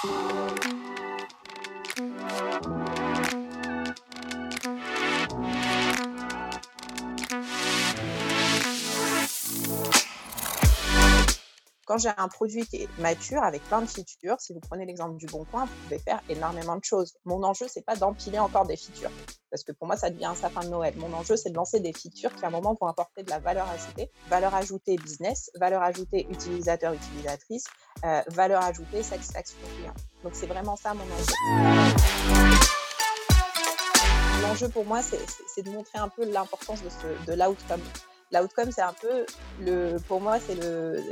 Thank you Quand j'ai un produit qui est mature avec plein de features, si vous prenez l'exemple du Bon Coin, vous pouvez faire énormément de choses. Mon enjeu, c'est pas d'empiler encore des features, parce que pour moi, ça devient un sapin de Noël. Mon enjeu, c'est de lancer des features qui, à un moment, vont apporter de la valeur ajoutée, valeur ajoutée business, valeur ajoutée utilisateur, utilisatrice, euh, valeur ajoutée satisfaction client. Donc, c'est vraiment ça mon enjeu. L'enjeu pour moi, c'est de montrer un peu l'importance de, de l'outcome L'outcome, c'est un peu, le, pour moi, c'est le,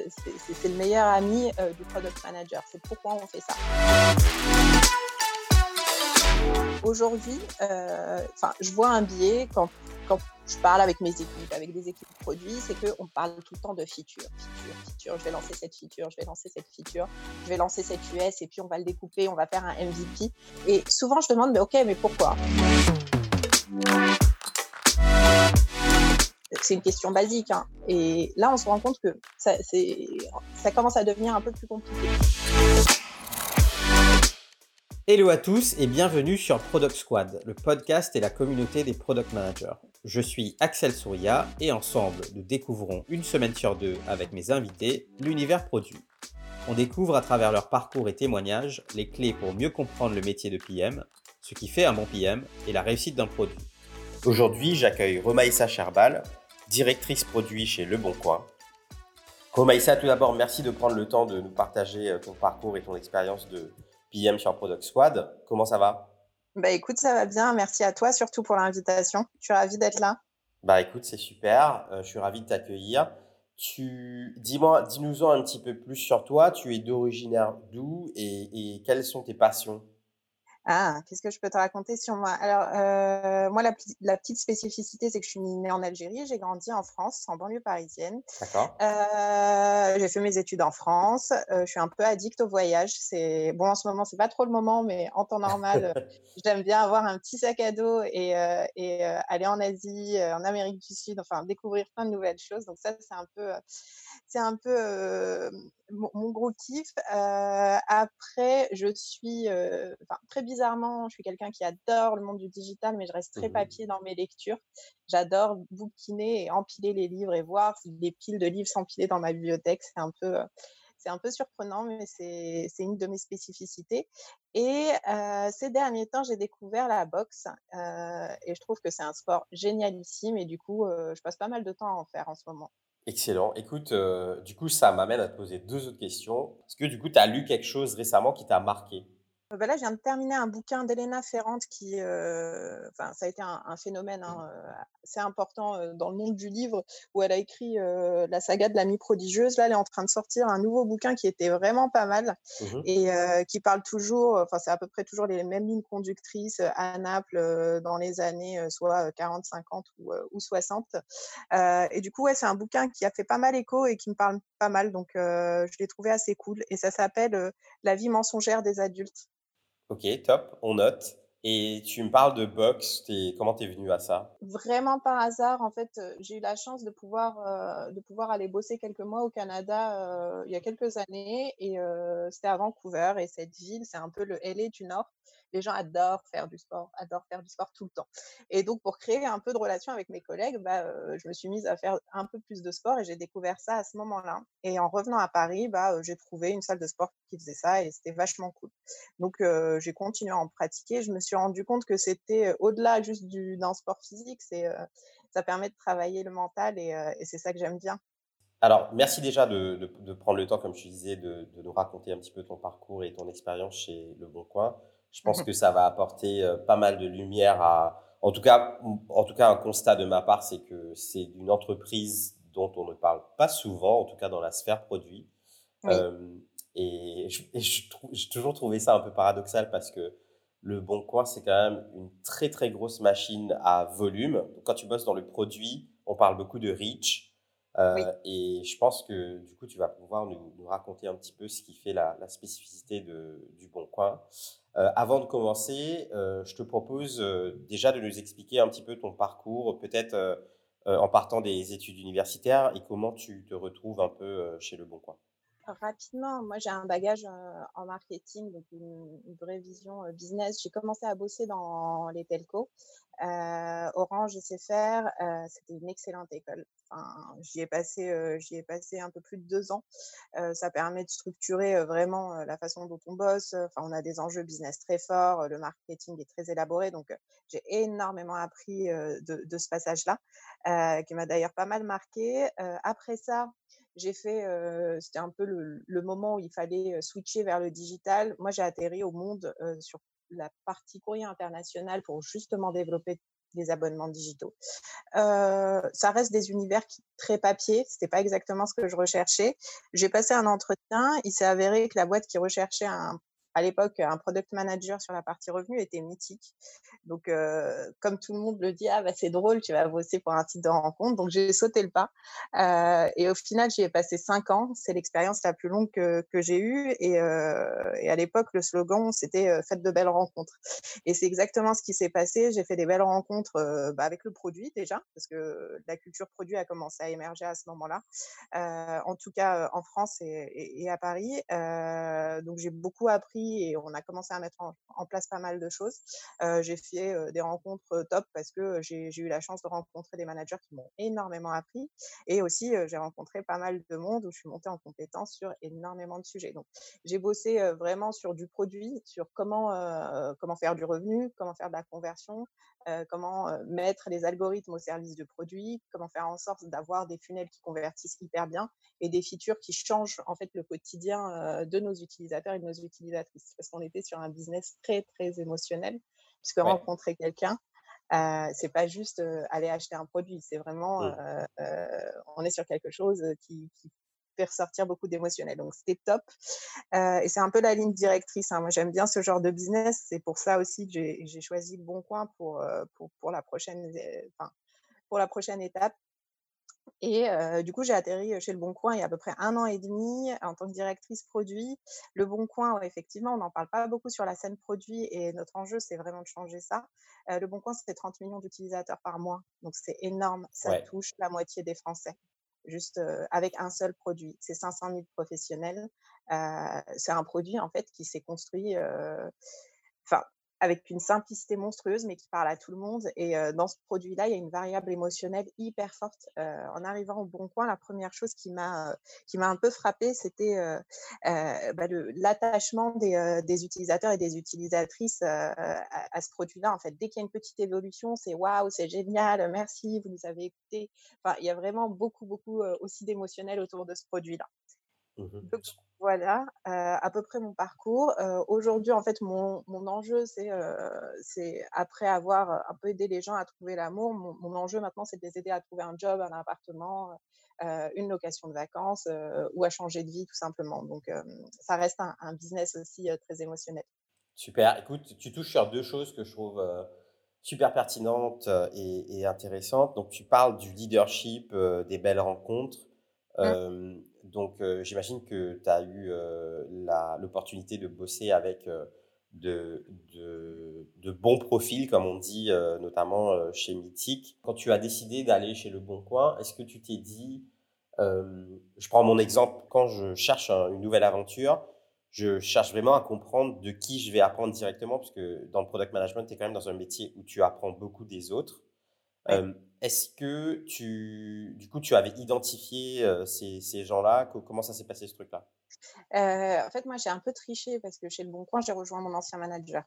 c'est, le meilleur ami euh, du product manager. C'est pourquoi on fait ça. Aujourd'hui, euh, enfin, je vois un biais quand, quand je parle avec mes équipes, avec des équipes produits, c'est qu'on parle tout le temps de feature, feature, feature. Je vais lancer cette feature, je vais lancer cette feature, je vais lancer cette US et puis on va le découper, on va faire un MVP. Et souvent, je demande, mais ok, mais pourquoi? C'est une question basique. Hein. Et là, on se rend compte que ça, commence à devenir un peu plus compliqué. Hello à tous et bienvenue sur Product Squad, le podcast et la communauté des product managers. Je suis Axel Souria et ensemble, nous découvrons une semaine sur deux avec mes invités l'univers produit. On découvre à travers leur parcours et témoignages les clés pour mieux comprendre le métier de PM, ce qui fait un bon PM et la réussite d'un produit. Aujourd'hui, j'accueille Romaïssa Cherbal, directrice produit chez Le Bon Coin. Romaïssa, tout d'abord, merci de prendre le temps de nous partager euh, ton parcours et ton expérience de PM sur Product Squad. Comment ça va? Bah écoute, ça va bien. Merci à toi surtout pour l'invitation. Je suis ravie d'être là. Bah écoute, c'est super. Euh, je suis ravi de t'accueillir. Tu dis-moi, dis-nous-en un petit peu plus sur toi. Tu es d'origine d'où et quelles sont tes passions? Ah, qu'est-ce que je peux te raconter sur moi? Alors, euh, moi, la, petite spécificité, c'est que je suis née en Algérie, j'ai grandi en France, en banlieue parisienne. D'accord. Euh, j'ai fait mes études en France. Euh, je suis un peu addict au voyage. C'est bon en ce moment, c'est pas trop le moment, mais en temps normal, j'aime bien avoir un petit sac à dos et, et aller en Asie, en Amérique du Sud, enfin découvrir plein de nouvelles choses. Donc ça, c'est un peu un peu mon, gros kiff. après, je suis, très bizarrement, je suis quelqu'un qui adore le monde du digital, mais je reste très mmh papier dans mes lectures. J'adore bouquiner et empiler les livres et voir des piles de livres s'empiler dans ma bibliothèque. C'est un peu c'est un peu surprenant, mais c'est une de mes spécificités. Et ces derniers temps, j'ai découvert la boxe et je trouve que c'est un sport génialissime et du coup, je passe pas mal de temps à en faire en ce moment. Excellent. Écoute, euh, du coup, ça m'amène à te poser deux autres questions. Est-ce que du coup, tu as lu quelque chose récemment qui t'a marqué? Euh, bah là, je viens de terminer un bouquin d'Elena Ferrand qui, euh, enfin, ça a été un, phénomène hein, euh, assez important dans le monde du livre, où elle a écrit la saga de l'amie prodigieuse. Là, elle est en train de sortir un nouveau bouquin qui était vraiment pas mal mmh et qui parle toujours, enfin, c'est à peu près toujours les mêmes lignes conductrices à Naples dans les années soit 40, 50 ou, ou 60. et du coup, ouais, c'est un bouquin qui a fait pas mal écho et qui me parle pas mal, donc je l'ai trouvé assez cool. Et ça s'appelle La vie mensongère des adultes. Ok, top, on note. Et tu me parles de boxe, comment tu es venu à ça? Vraiment par hasard, en fait, j'ai eu la chance de pouvoir, de pouvoir aller bosser quelques mois au Canada il y a quelques années. Et c'était à Vancouver et cette ville, c'est un peu le LA du Nord les gens adorent faire du sport, adorent faire du sport tout le temps. Et donc, pour créer un peu de relation avec mes collègues, bah, je me suis mise à faire un peu plus de sport et j'ai découvert ça à ce moment-là. Et en revenant à Paris, bah, j'ai trouvé une salle de sport qui faisait ça et c'était vachement cool. Donc, j'ai continué à en pratiquer. Je me suis rendu compte que c'était au-delà juste d'un sport physique, c'est ça permet de travailler le mental et, c'est ça que j'aime bien. Alors, merci déjà de, prendre le temps, comme je disais, de, de, nous raconter un petit peu ton parcours et ton expérience chez Le Bon Coin. Je pense que ça va apporter euh, pas mal de lumière à, en tout cas, en tout cas, un constat de ma part, c'est que c'est une entreprise dont on ne parle pas souvent, en tout cas dans la sphère produit. Euh, et j'ai toujours trouvé ça un peu paradoxal parce que le Bon Coin, c'est quand même une très très grosse machine à volume. Quand tu bosses dans le produit, on parle beaucoup de reach. Euh, et je pense que du coup, tu vas pouvoir nous, raconter un petit peu ce qui fait la, spécificité de, du Bon Coin. Euh, avant de commencer, euh, je te propose déjà de nous expliquer un petit peu ton parcours, peut-être en partant des études universitaires et comment tu te retrouves un peu chez Le Bon Coin. Rapidement, moi j'ai un bagage en marketing, donc une, vraie vision business. J'ai commencé à bosser dans les telcos. Orange, je sais faire. C'était une excellente école. j'y ai passé, j'y ai passé un peu plus de deux ans. ça permet de structurer vraiment la façon dont on bosse. Enfin, on a des enjeux business très forts. Le marketing est très élaboré, donc j'ai énormément appris de, de, ce passage-là, qui m'a d'ailleurs pas mal marqué. après ça, j'ai fait, c'était un peu le, moment où il fallait switcher vers le digital. Moi, j'ai atterri au monde sur la partie courrier international pour justement développer des abonnements digitaux. ça reste des univers très papier, c'était pas exactement ce que je recherchais. J'ai passé un entretien, il s'est avéré que la boîte qui recherchait un à l'époque, un product manager sur la partie revenu était mythique. Donc, euh, comme tout le monde le dit, ah, bah, c'est drôle, tu vas bosser pour un titre de rencontre. Donc, j'ai sauté le pas. Euh, et au final, j'y ai passé cinq ans. C'est l'expérience la plus longue que, j'ai eue. Et, euh, et, à l'époque, le slogan, c'était Faites de belles rencontres. Et c'est exactement ce qui s'est passé. J'ai fait des belles rencontres bah, avec le produit déjà, parce que la culture produit a commencé à émerger à ce moment-là. en tout cas, en France et à Paris. donc, j'ai beaucoup appris et on a commencé à mettre en, place pas mal de choses. j'ai fait des rencontres top parce que j'ai eu la chance de rencontrer des managers qui m'ont énormément appris et aussi j'ai rencontré pas mal de monde où je suis montée en compétence sur énormément de sujets. Donc j'ai bossé vraiment sur du produit, sur comment, comment faire du revenu, comment faire de la conversion, comment mettre les algorithmes au service du produit, comment faire en sorte d'avoir des funnels qui convertissent hyper bien et des features qui changent en fait le quotidien de nos utilisateurs et de nos utilisatrices. Parce qu'on était sur un business très très émotionnel, puisque rencontrer quelqu'un, euh, c'est pas juste aller acheter un produit, c'est vraiment, mmh. on est sur quelque chose qui, qui fait ressortir beaucoup d'émotionnel. Donc, c'était top. Et c'est un peu la ligne directrice. Hein. Moi, j'aime bien ce genre de business. C'est pour ça aussi que j'ai choisi le bon coin pour, pour, pour, la prochaine, enfin, pour la prochaine étape. Et du coup, j'ai atterri chez Le Bon Coin il y a à peu près un an et demi en tant que directrice produit. Le Bon Coin, effectivement, on n'en parle pas beaucoup sur la scène produit et notre enjeu, c'est vraiment de changer ça. le Bon Coin, c'est 30 millions d'utilisateurs par mois. Donc, c'est énorme. Ça touche la moitié des Français juste avec un seul produit. C'est 500 000 professionnels. c'est un produit en fait qui s'est construit. Enfin, avec une simplicité monstrueuse, mais qui parle à tout le monde. Et dans ce produit-là, il y a une variable émotionnelle hyper forte. en arrivant au Bon Coin, la première chose qui m'a qui m'a un peu frappée, c'était bah, l'attachement des, des, utilisateurs et des utilisatrices à, ce produit-là. En fait, dès qu'il y a une petite évolution, c'est waouh, c'est génial, merci, vous nous avez écoutés. Enfin, il y a vraiment beaucoup, beaucoup aussi d'émotionnel autour de ce produit-là. Mmh voilà, à peu près mon parcours. aujourd'hui, en fait, mon, mon enjeu, c'est, après avoir un peu aidé les gens à trouver l'amour, mon, enjeu maintenant, c'est de les aider à trouver un job, un appartement, une location de vacances ou à changer de vie, tout simplement. Donc, ça reste un, business aussi très émotionnel. Super. Écoute, tu touches sur deux choses que je trouve super pertinentes et, et, intéressantes. Donc, tu parles du leadership, des belles rencontres. Mmh. Donc, j'imagine que tu as eu l'opportunité de bosser avec de, de, de, bons profils, comme on dit, notamment chez Mythique. Quand tu as décidé d'aller chez Le Bon Coin, est-ce que tu t'es dit, je prends mon exemple, quand je cherche une nouvelle aventure, je cherche vraiment à comprendre de qui je vais apprendre directement, parce que dans le product management, tu es quand même dans un métier où tu apprends beaucoup des autres. Est-ce que tu, du coup, tu avais identifié ces, ces gens-là? Comment ça s'est passé ce truc-là? En fait, moi, j'ai un peu triché parce que chez Le Bon Coin, j'ai rejoint mon ancien manager.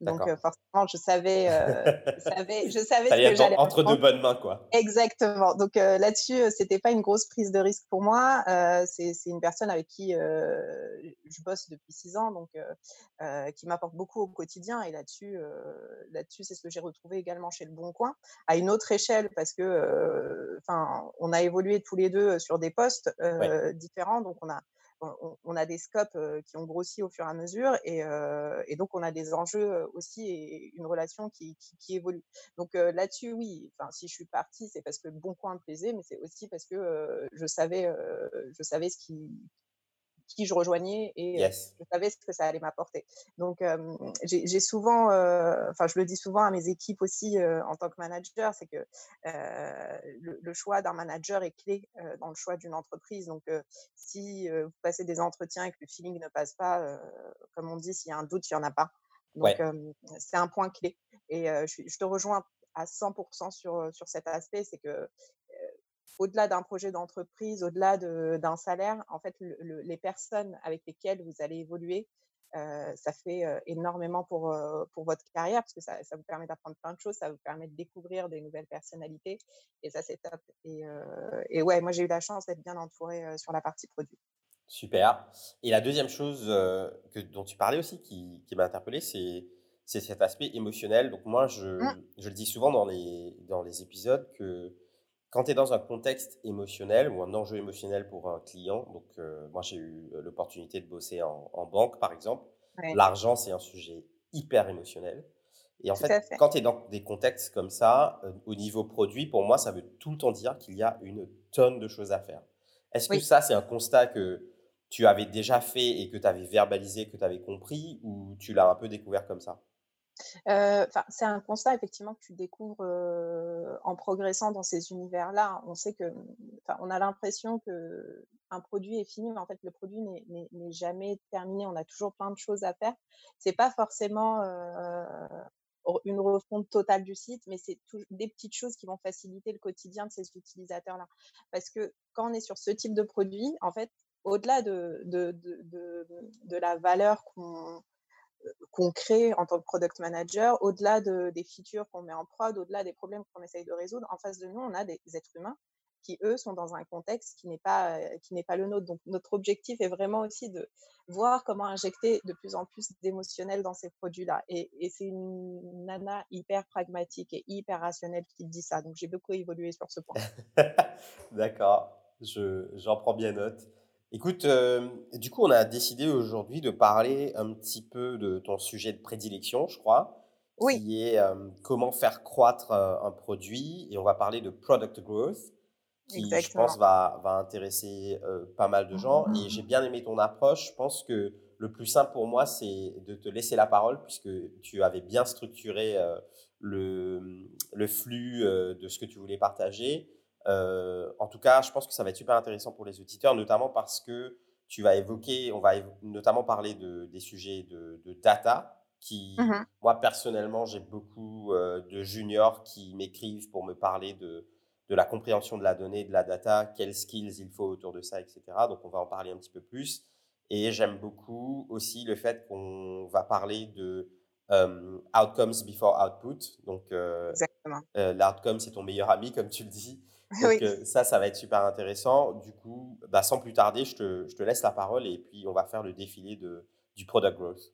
Donc forcément, je savais, je savais, je savais ce que j'allais entre deux bonnes mains, quoi. Exactement. Donc là-dessus, c'était pas une grosse prise de risque pour moi. c'est une personne avec qui je bosse depuis six ans, donc qui m'apporte beaucoup au quotidien. Et là-dessus, là-dessus, c'est ce que j'ai retrouvé également chez Le Bon Coin, à une autre échelle, parce que, enfin, on a évolué tous les deux sur des postes différents, donc on a on, a des scopes qui ont grossi au fur et à mesure et, donc on a des enjeux aussi et une relation qui, évolue. Donc là-dessus, oui, enfin, si je suis partie, c'est parce que le bon coin me plaisait, mais c'est aussi parce que je, savais, je savais ce qui, qui je rejoignais et je savais ce que ça allait m'apporter. Donc, j'ai souvent, enfin, je le dis souvent à mes équipes aussi en tant que manager, c'est que le, choix d'un manager est clé dans le choix d'une entreprise. Donc, si vous passez des entretiens et que le feeling ne passe pas, comme on dit, s'il y a un doute, il n'y en a pas. Donc, c'est un point clé. Et je, je, te rejoins à 100% sur, sur cet aspect, c'est que au-delà d'un projet d'entreprise, au-delà d'un salaire, en fait, les personnes avec lesquelles vous allez évoluer, ça fait énormément pour, pour votre carrière parce que ça, ça vous permet d'apprendre plein de choses, ça vous permet de découvrir des nouvelles personnalités et ça, c'est top. Et, et, ouais, moi, j'ai eu la chance d'être bien entourée sur la partie produit. Super. Et la deuxième chose que, dont tu parlais aussi qui, qui m'a interpellé, c'est c'est cet aspect émotionnel. Donc moi, je, mmh. je, le dis souvent dans les, dans les épisodes que quand tu es dans un contexte émotionnel ou un enjeu émotionnel pour un client, donc euh, moi j'ai eu euh, l'opportunité de bosser en, banque par exemple, l'argent c'est un sujet hyper émotionnel. Et en fait, quand tu es dans des contextes comme ça, euh, au niveau produit, pour moi, ça veut tout le temps dire qu'il y a une tonne de choses à faire. Est-ce que ça, c'est un constat que tu avais déjà fait et que tu avais verbalisé, que tu avais compris, ou tu l'as un peu découvert comme ça? C'est un constat effectivement que tu découvres en progressant dans ces univers-là. On sait que, on a l'impression que un produit est fini, mais en fait, le produit n'est jamais terminé. On a toujours plein de choses à faire. C'est pas forcément une refonte totale du site, mais c'est des petites choses qui vont faciliter le quotidien de ces utilisateurs-là. Parce que quand on est sur ce type de produit, en fait, au-delà de, de, de, la valeur qu'on qu'on crée en tant que product manager, au-delà de, des features qu'on met en prod, au-delà des problèmes qu'on essaye de résoudre, en face de nous, on a des êtres humains qui, eux, sont dans un contexte qui n'est pas, euh, pas le nôtre. Donc, notre objectif est vraiment aussi de voir comment injecter de plus en plus d'émotionnel dans ces produits-là. Et, et c'est une nana hyper pragmatique et hyper rationnelle qui dit ça. Donc, j'ai beaucoup évolué sur ce point. D'accord, j'en prends bien note. Écoute, euh, du coup, on a décidé aujourd'hui de parler un petit peu de ton sujet de prédilection, je crois, oui. qui est euh, comment faire croître euh, un produit. Et on va parler de product growth, qui, je pense, va, va intéresser pas mal de gens. Et j'ai bien aimé ton approche. Je pense que le plus simple pour moi, c'est de te laisser la parole, puisque tu avais bien structuré le, le flux de ce que tu voulais partager. Euh, en tout cas, je pense que ça va être super intéressant pour les auditeurs, notamment parce que tu vas évoquer, on va notamment parler de, des sujets de, data, qui, mmh moi personnellement, j'ai beaucoup euh, de juniors qui m'écrivent pour me parler de, de la compréhension de la donnée, de la data, quels skills il faut autour de ça, etc. Donc, on va en parler un petit peu plus. Et j'aime beaucoup aussi le fait qu'on va parler de euh, outcomes before output. Donc, l'outcome, c'est ton meilleur ami, comme tu le dis. Donc, euh, ça, ça va être super intéressant. Du coup, bah, sans plus tarder, je te, je te, laisse la parole et puis on va faire le défilé de, du product growth.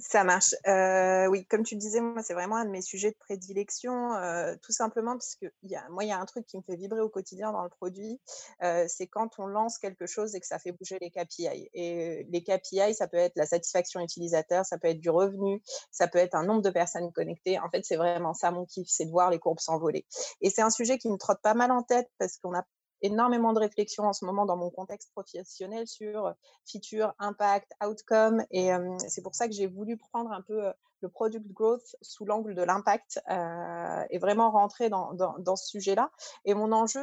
Ça marche. Euh, oui, comme tu disais, moi, c'est vraiment un de mes sujets de prédilection, euh, tout simplement parce que y a, moi, il y a un truc qui me fait vibrer au quotidien dans le produit, euh, c'est quand on lance quelque chose et que ça fait bouger les KPI. Et les KPI, ça peut être la satisfaction utilisateur, ça peut être du revenu, ça peut être un nombre de personnes connectées. En fait, c'est vraiment ça mon kiff, c'est de voir les courbes s'envoler. Et c'est un sujet qui me trotte pas mal en tête parce qu'on a énormément de réflexions en ce moment dans mon contexte professionnel sur feature, impact, outcome. Et c'est pour ça que j'ai voulu prendre un peu le product growth sous l'angle de l'impact euh, et vraiment rentrer dans, dans, dans ce sujet-là. Et mon enjeu,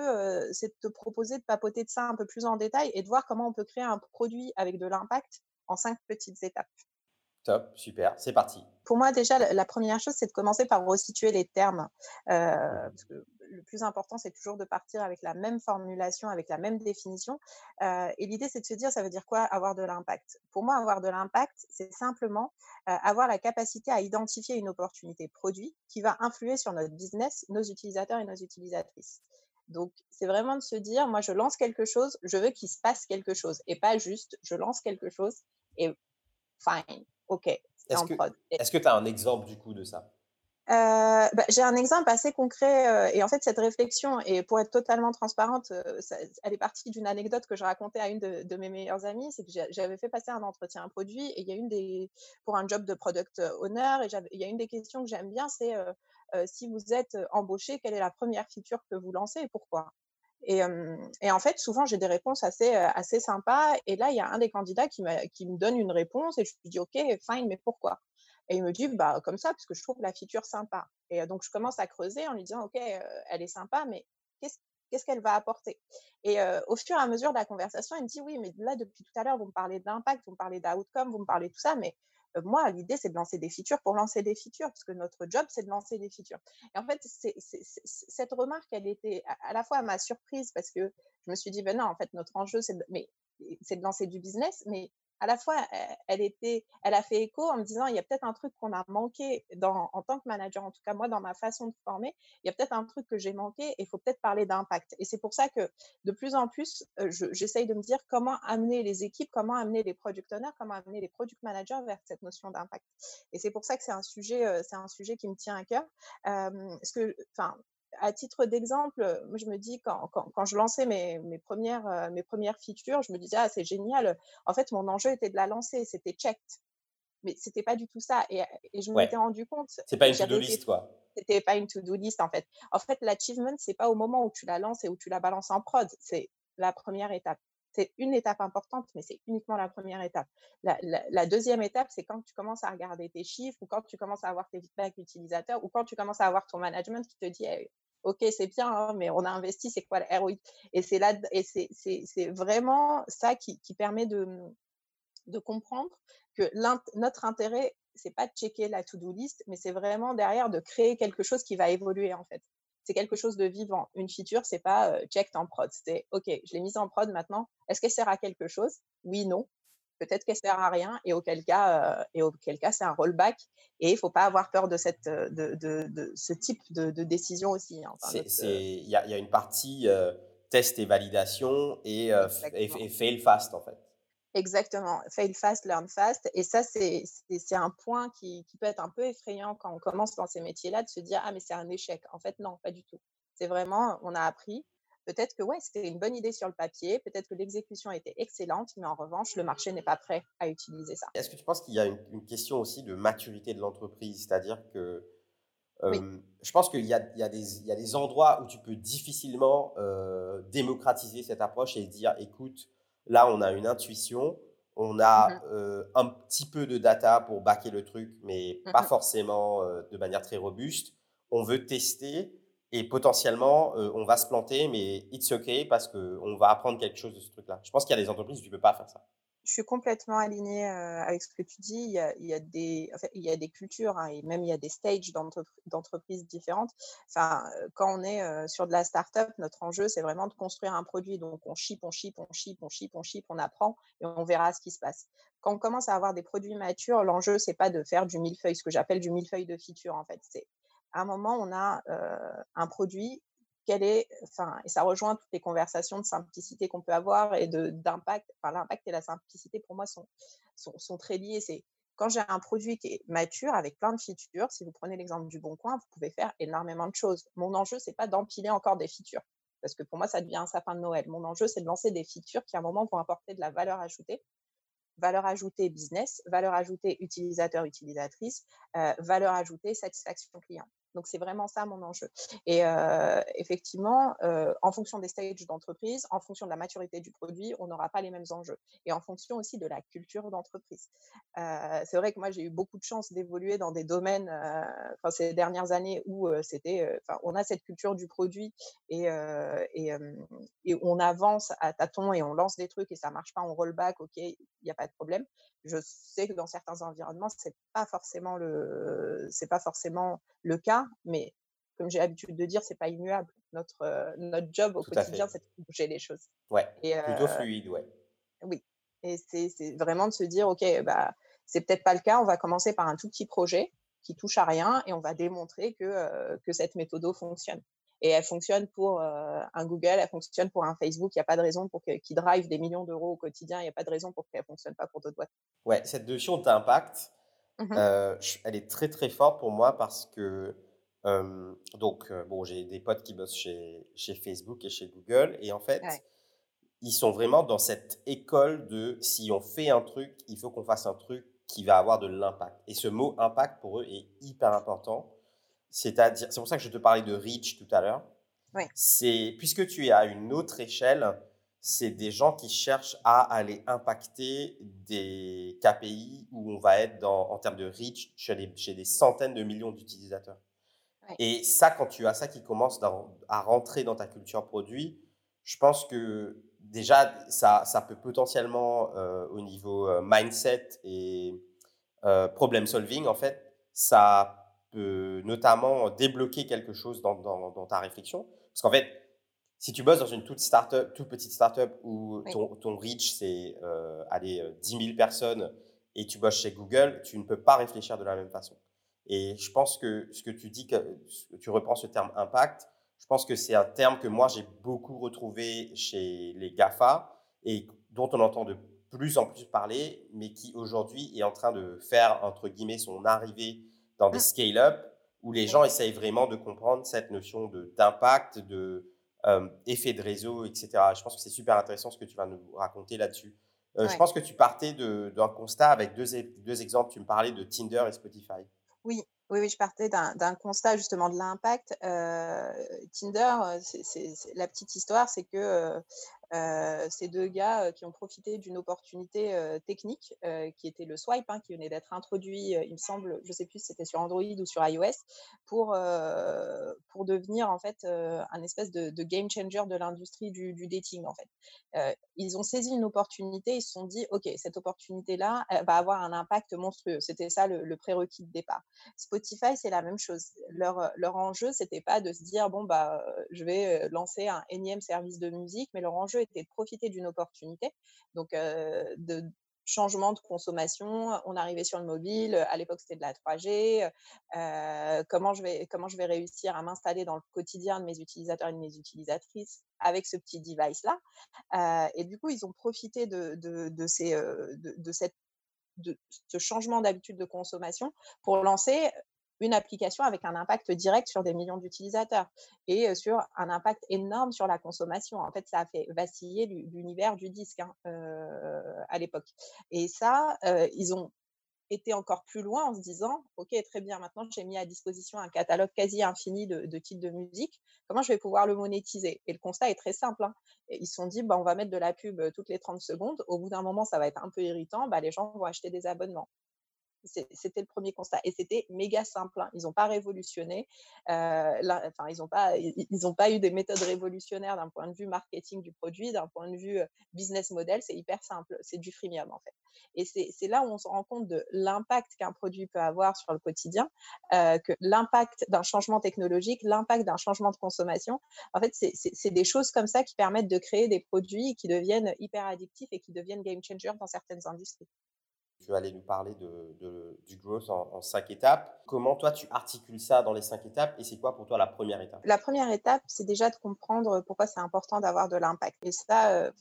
c'est de te proposer de papoter de ça un peu plus en détail et de voir comment on peut créer un produit avec de l'impact en cinq petites étapes. Top, super, c'est parti. Pour moi, déjà, la, première chose, c'est de commencer par resituer les termes. Euh, parce que le plus important, c'est toujours de partir avec la même formulation, avec la même définition. Euh, et l'idée, c'est de se dire, ça veut dire quoi avoir de l'impact? Pour moi, avoir de l'impact, c'est simplement euh, avoir la capacité à identifier une opportunité produit qui va influer sur notre business, nos utilisateurs et nos utilisatrices. Donc, c'est vraiment de se dire, moi, je lance quelque chose, je veux qu'il se passe quelque chose, et pas juste, je lance quelque chose et fine, ok. Est-ce que tu as un exemple du coup de ça? Euh, bah, j'ai un exemple assez concret euh, et en fait cette réflexion et pour être totalement transparente, euh, elle est partie d'une anecdote que je racontais à une de, mes meilleures amies, c'est que j'avais fait passer un entretien un produit et il y a une des pour un job de product owner et il y a une des questions que j'aime bien c'est si vous êtes embauché, quelle est la première feature que vous lancez et pourquoi? Et, et, en fait, souvent, j'ai des réponses assez, assez sympas. Et là, il y a un des candidats qui, qui me donne une réponse et je lui dis, OK, fine, mais pourquoi? Et il me dit, bah, comme ça, parce que je trouve la feature sympa. Et donc, je commence à creuser en lui disant, OK, elle est sympa, mais qu'est-ce qu'elle va apporter? Et au fur et à mesure de la conversation, il me dit, oui, mais là, depuis tout à l'heure, vous me parlez d'impact, vous me parlez d'outcome, vous me parlez de tout ça, mais moi, l'idée, c'est de lancer des features pour lancer des features, parce que notre job, c'est de lancer des features. Et en fait, cette remarque, elle était à, la fois à ma surprise, parce que je me suis dit, ben non, en fait, notre enjeu, c'est c'est de lancer du business, mais à la fois, elle, a fait écho en me disant, il y a peut-être un truc qu'on a manqué en tant que manager, en tout cas moi, dans ma façon de former, il y a peut-être un truc que j'ai manqué et il faut peut-être parler d'impact. Et c'est pour ça que de plus en plus, j'essaye de me dire comment amener les équipes, comment amener les product owners, comment amener les product managers vers cette notion d'impact. Et c'est pour ça que c'est un sujet, c'est un sujet qui me tient à cœur. parce que, enfin, à titre d'exemple, je me dis quand, quand, je lançais mes, mes premières, euh, mes premières features, je me disais ah c'est génial. En fait, mon enjeu était de la lancer, c'était checked, mais c'était pas du tout ça. Et, et je m'étais rendu compte. C'est pas une to-do list quoi. C'était pas une to-do list en fait. En fait, l'achievement c'est pas au moment où tu la lances et où tu la balances en prod, c'est la première étape. C'est une étape importante, mais c'est uniquement la première étape. La, la, deuxième étape, c'est quand tu commences à regarder tes chiffres ou quand tu commences à avoir tes feedbacks utilisateurs ou quand tu commences à avoir ton management qui te dit ok, c'est bien, hein, mais on a investi, c'est quoi le ROI Et c'est là, et c'est vraiment ça qui, permet de, de comprendre que notre intérêt, c'est pas de checker la to-do list, mais c'est vraiment derrière de créer quelque chose qui va évoluer en fait. C'est quelque chose de vivant. Une feature, c'est pas euh, checked en prod. C'est OK, je l'ai mise en prod maintenant. Est-ce qu'elle sert à quelque chose? Oui, non peut-être qu'elle sert à rien et auquel cas, euh, et auquel cas c'est un rollback et il faut pas avoir peur de cette euh, de, de, ce type de, décision aussi. Hein. il y, a, y, a, une partie euh, test et validation et, et, fail fast en fait. Exactement, fail fast, learn fast. Et ça, c'est un point qui, qui, peut être un peu effrayant quand on commence dans ces métiers-là, de se dire, ah, mais c'est un échec. En fait, non, pas du tout. C'est vraiment, on a appris, peut-être que ouais, c'était une bonne idée sur le papier, peut-être que l'exécution était excellente, mais en revanche, le marché n'est pas prêt à utiliser ça. Est-ce que tu penses qu'il y a une, question aussi de maturité de l'entreprise? C'est-à-dire que je pense qu'il y, y, y a, des endroits où tu peux difficilement euh, démocratiser cette approche et dire, écoute, là, on a une intuition, on a mmh euh, un petit peu de data pour backer le truc, mais mmh pas forcément euh, de manière très robuste. On veut tester et potentiellement, euh, on va se planter, mais it's okay parce qu'on va apprendre quelque chose de ce truc-là. Je pense qu'il y a des entreprises où tu ne peux pas faire ça. Je suis complètement alignée euh, avec ce que tu dis. Il y a, des, cultures hein, et même il y a des stages d'entreprises différentes. Enfin, euh, quand on est sur de la startup, notre enjeu, c'est vraiment de construire un produit. Donc, on ship, on ship, on ship, on ship, on ship, on apprend et on verra ce qui se passe. Quand on commence à avoir des produits matures, l'enjeu, c'est pas de faire du millefeuille, ce que j'appelle du millefeuille de feature, en fait. C'est à un moment, on a un produit, quel est, enfin, et ça rejoint toutes les conversations de simplicité qu'on peut avoir et d'impact. Enfin, l'impact et la simplicité, pour moi, sont, sont, très liés. C'est quand j'ai un produit qui est mature avec plein de features, si vous prenez l'exemple du Bon Coin, vous pouvez faire énormément de choses. Mon enjeu, c'est pas d'empiler encore des features, parce que pour moi, ça devient un sapin de Noël. Mon enjeu, c'est de lancer des features qui, à un moment, vont apporter de la valeur ajoutée valeur ajoutée business, valeur ajoutée utilisateur-utilisatrice, valeur ajoutée satisfaction client. Donc, c'est vraiment ça mon enjeu. Et effectivement, en fonction des stages d'entreprise, en fonction de la maturité du produit, on n'aura pas les mêmes enjeux. Et en fonction aussi de la culture d'entreprise. c'est vrai que moi, j'ai eu beaucoup de chance d'évoluer dans des domaines ces dernières années où c'était, on a cette culture du produit et, on avance à tâtons et on lance des trucs et ça marche pas, on roll back, ok, il n'y a pas de problème. Je sais que dans certains environnements, c'est pas forcément le, c'est pas forcément le cas, mais comme j'ai l'habitude de dire, c'est pas immuable. Notre, euh, notre job au quotidien, c'est de bouger les choses. Ouais. plutôt euh, fluide, ouais. Oui. Et c'est vraiment de se dire, ok, bah, c'est peut-être pas le cas. On va commencer par un tout petit projet qui touche à rien et on va démontrer que, euh, que cette méthode fonctionne. Et elle fonctionne pour un Google, elle fonctionne pour un Facebook. Il n'y a pas de raison pour qu'ils drive des millions d'euros au quotidien. Il n'y a pas de raison pour qu'elle ne fonctionne pas pour d'autres boîtes. Ouais, cette notion d'impact, mmh elle est très très forte pour moi parce que donc bon, j'ai des potes qui bossent chez, chez Facebook et chez Google et en fait, ils sont vraiment dans cette école de si on fait un truc, il faut qu'on fasse un truc qui va avoir de l'impact. Et ce mot impact pour eux est hyper important c'est-à-dire, c'est pour ça que je te parlais de reach tout à l'heure. C'est puisque tu es à une autre échelle, c'est des gens qui cherchent à aller impacter des KPI où on va être dans, en termes de reach chez des, centaines de millions d'utilisateurs. Et ça, quand tu as ça qui commence à rentrer dans ta culture produit, je pense que déjà, ça, ça peut potentiellement, euh, au niveau euh, mindset et euh, problem solving, en fait, ça notamment débloquer quelque chose dans, dans, dans ta réflexion. Parce qu'en fait, si tu bosses dans une toute, start toute petite startup où ton, ton reach, c'est euh, aller 10 000 personnes et tu bosses chez Google, tu ne peux pas réfléchir de la même façon. Et je pense que ce que tu dis, que tu reprends ce terme impact, je pense que c'est un terme que moi j'ai beaucoup retrouvé chez les GAFA et dont on entend de plus en plus parler, mais qui aujourd'hui est en train de faire, entre guillemets, son arrivée dans des ah. scale-up où les gens essayent vraiment de comprendre cette notion d'impact, de, euh, effet de réseau, etc. Je pense que c'est super intéressant ce que tu vas nous raconter là-dessus. Euh, je pense que tu partais d'un constat avec deux, deux exemples. Tu me parlais de Tinder et Spotify. Oui, oui, oui, je partais d'un constat justement de l'impact. Euh, Tinder, c'est la petite histoire, c'est que euh, ces deux gars qui ont profité d'une opportunité technique qui était le swipe, hein, qui venait d'être introduit, il me semble, je ne sais plus si c'était sur Android ou sur iOS, pour, pour devenir en fait un espèce de, game changer de l'industrie du, dating en fait. ils ont saisi une opportunité, ils se sont dit, ok, cette opportunité-là va avoir un impact monstrueux. C'était ça le, prérequis de départ. Spotify, c'est la même chose. Leur, leur enjeu, c'était pas de se dire, bon bah, je vais lancer un énième service de musique, mais leur enjeu était de profiter d'une opportunité, donc de changement de consommation. On arrivait sur le mobile, à l'époque c'était de la 3G. comment, je vais, comment je vais réussir à m'installer dans le quotidien de mes utilisateurs et de mes utilisatrices avec ce petit device-là. et du coup, ils ont profité de, de, ces, de, cette de ce changement d'habitude de consommation pour lancer une application avec un impact direct sur des millions d'utilisateurs et sur un impact énorme sur la consommation. En fait, ça a fait vaciller l'univers du disque hein, à l'époque. Et ça, ils ont été encore plus loin en se disant, OK, très bien, maintenant j'ai mis à disposition un catalogue quasi infini de, titres de musique, comment je vais pouvoir le monétiser? Et le constat est très simple. Hein. Ils se sont dit, bah, on va mettre de la pub toutes les 30 secondes, au bout d'un moment, ça va être un peu irritant, bah, les gens vont acheter des abonnements. C'était le premier constat. Et c'était méga simple. Hein. Ils n'ont pas révolutionné. Euh, enfin, ils n'ont pas, ils, pas eu des méthodes révolutionnaires d'un point de vue marketing du produit, d'un point de vue euh, business model. C'est hyper simple. C'est du freemium, en fait. Et c'est là où on se rend compte de l'impact qu'un produit peut avoir sur le quotidien, euh, que l'impact d'un changement technologique, l'impact d'un changement de consommation. En fait, c'est des choses comme ça qui permettent de créer des produits qui deviennent hyper addictifs et qui deviennent game changers dans certaines industries. Tu aller nous parler de, du growth en, cinq étapes. Comment toi tu articules ça dans les cinq étapes et c'est quoi pour toi la première étape? La première étape, c'est déjà de comprendre pourquoi c'est important d'avoir de l'impact. Et ça, euh,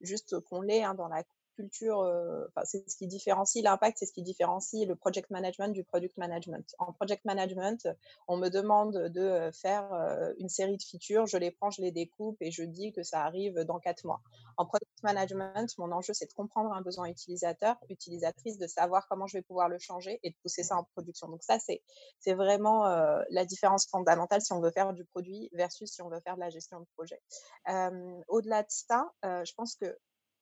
juste qu'on l'ait hein, dans la culture, euh, c'est ce qui différencie l'impact, c'est ce qui différencie le project management du product management. En project management, on me demande de euh, faire euh, une série de features, je les prends, je les découpe et je dis que ça arrive dans quatre mois. En product management, mon enjeu, c'est de comprendre un besoin utilisateur, utilisatrice, de savoir comment je vais pouvoir le changer et de pousser ça en production. Donc ça, c'est vraiment la différence fondamentale si on veut faire du produit versus si on veut faire de la gestion de projet. Au-delà de ça, je pense que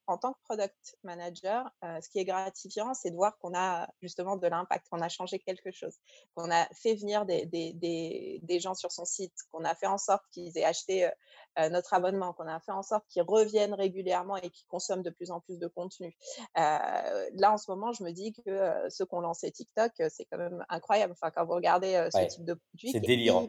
en tant que product manager, euh, ce qui est gratifiant, c'est de voir qu'on a justement de l'impact, qu'on a changé quelque chose, qu'on a fait venir des, des, des, gens sur son site, qu'on a fait en sorte qu'ils aient acheté euh, euh, notre abonnement, qu'on a fait en sorte qu'ils reviennent régulièrement et qu'ils consomment de plus en plus de contenu. là, en ce moment, je me dis que ceux qui ont lancé TikTok, c'est quand même incroyable. Enfin, quand vous regardez ce type de produit, c'est délirant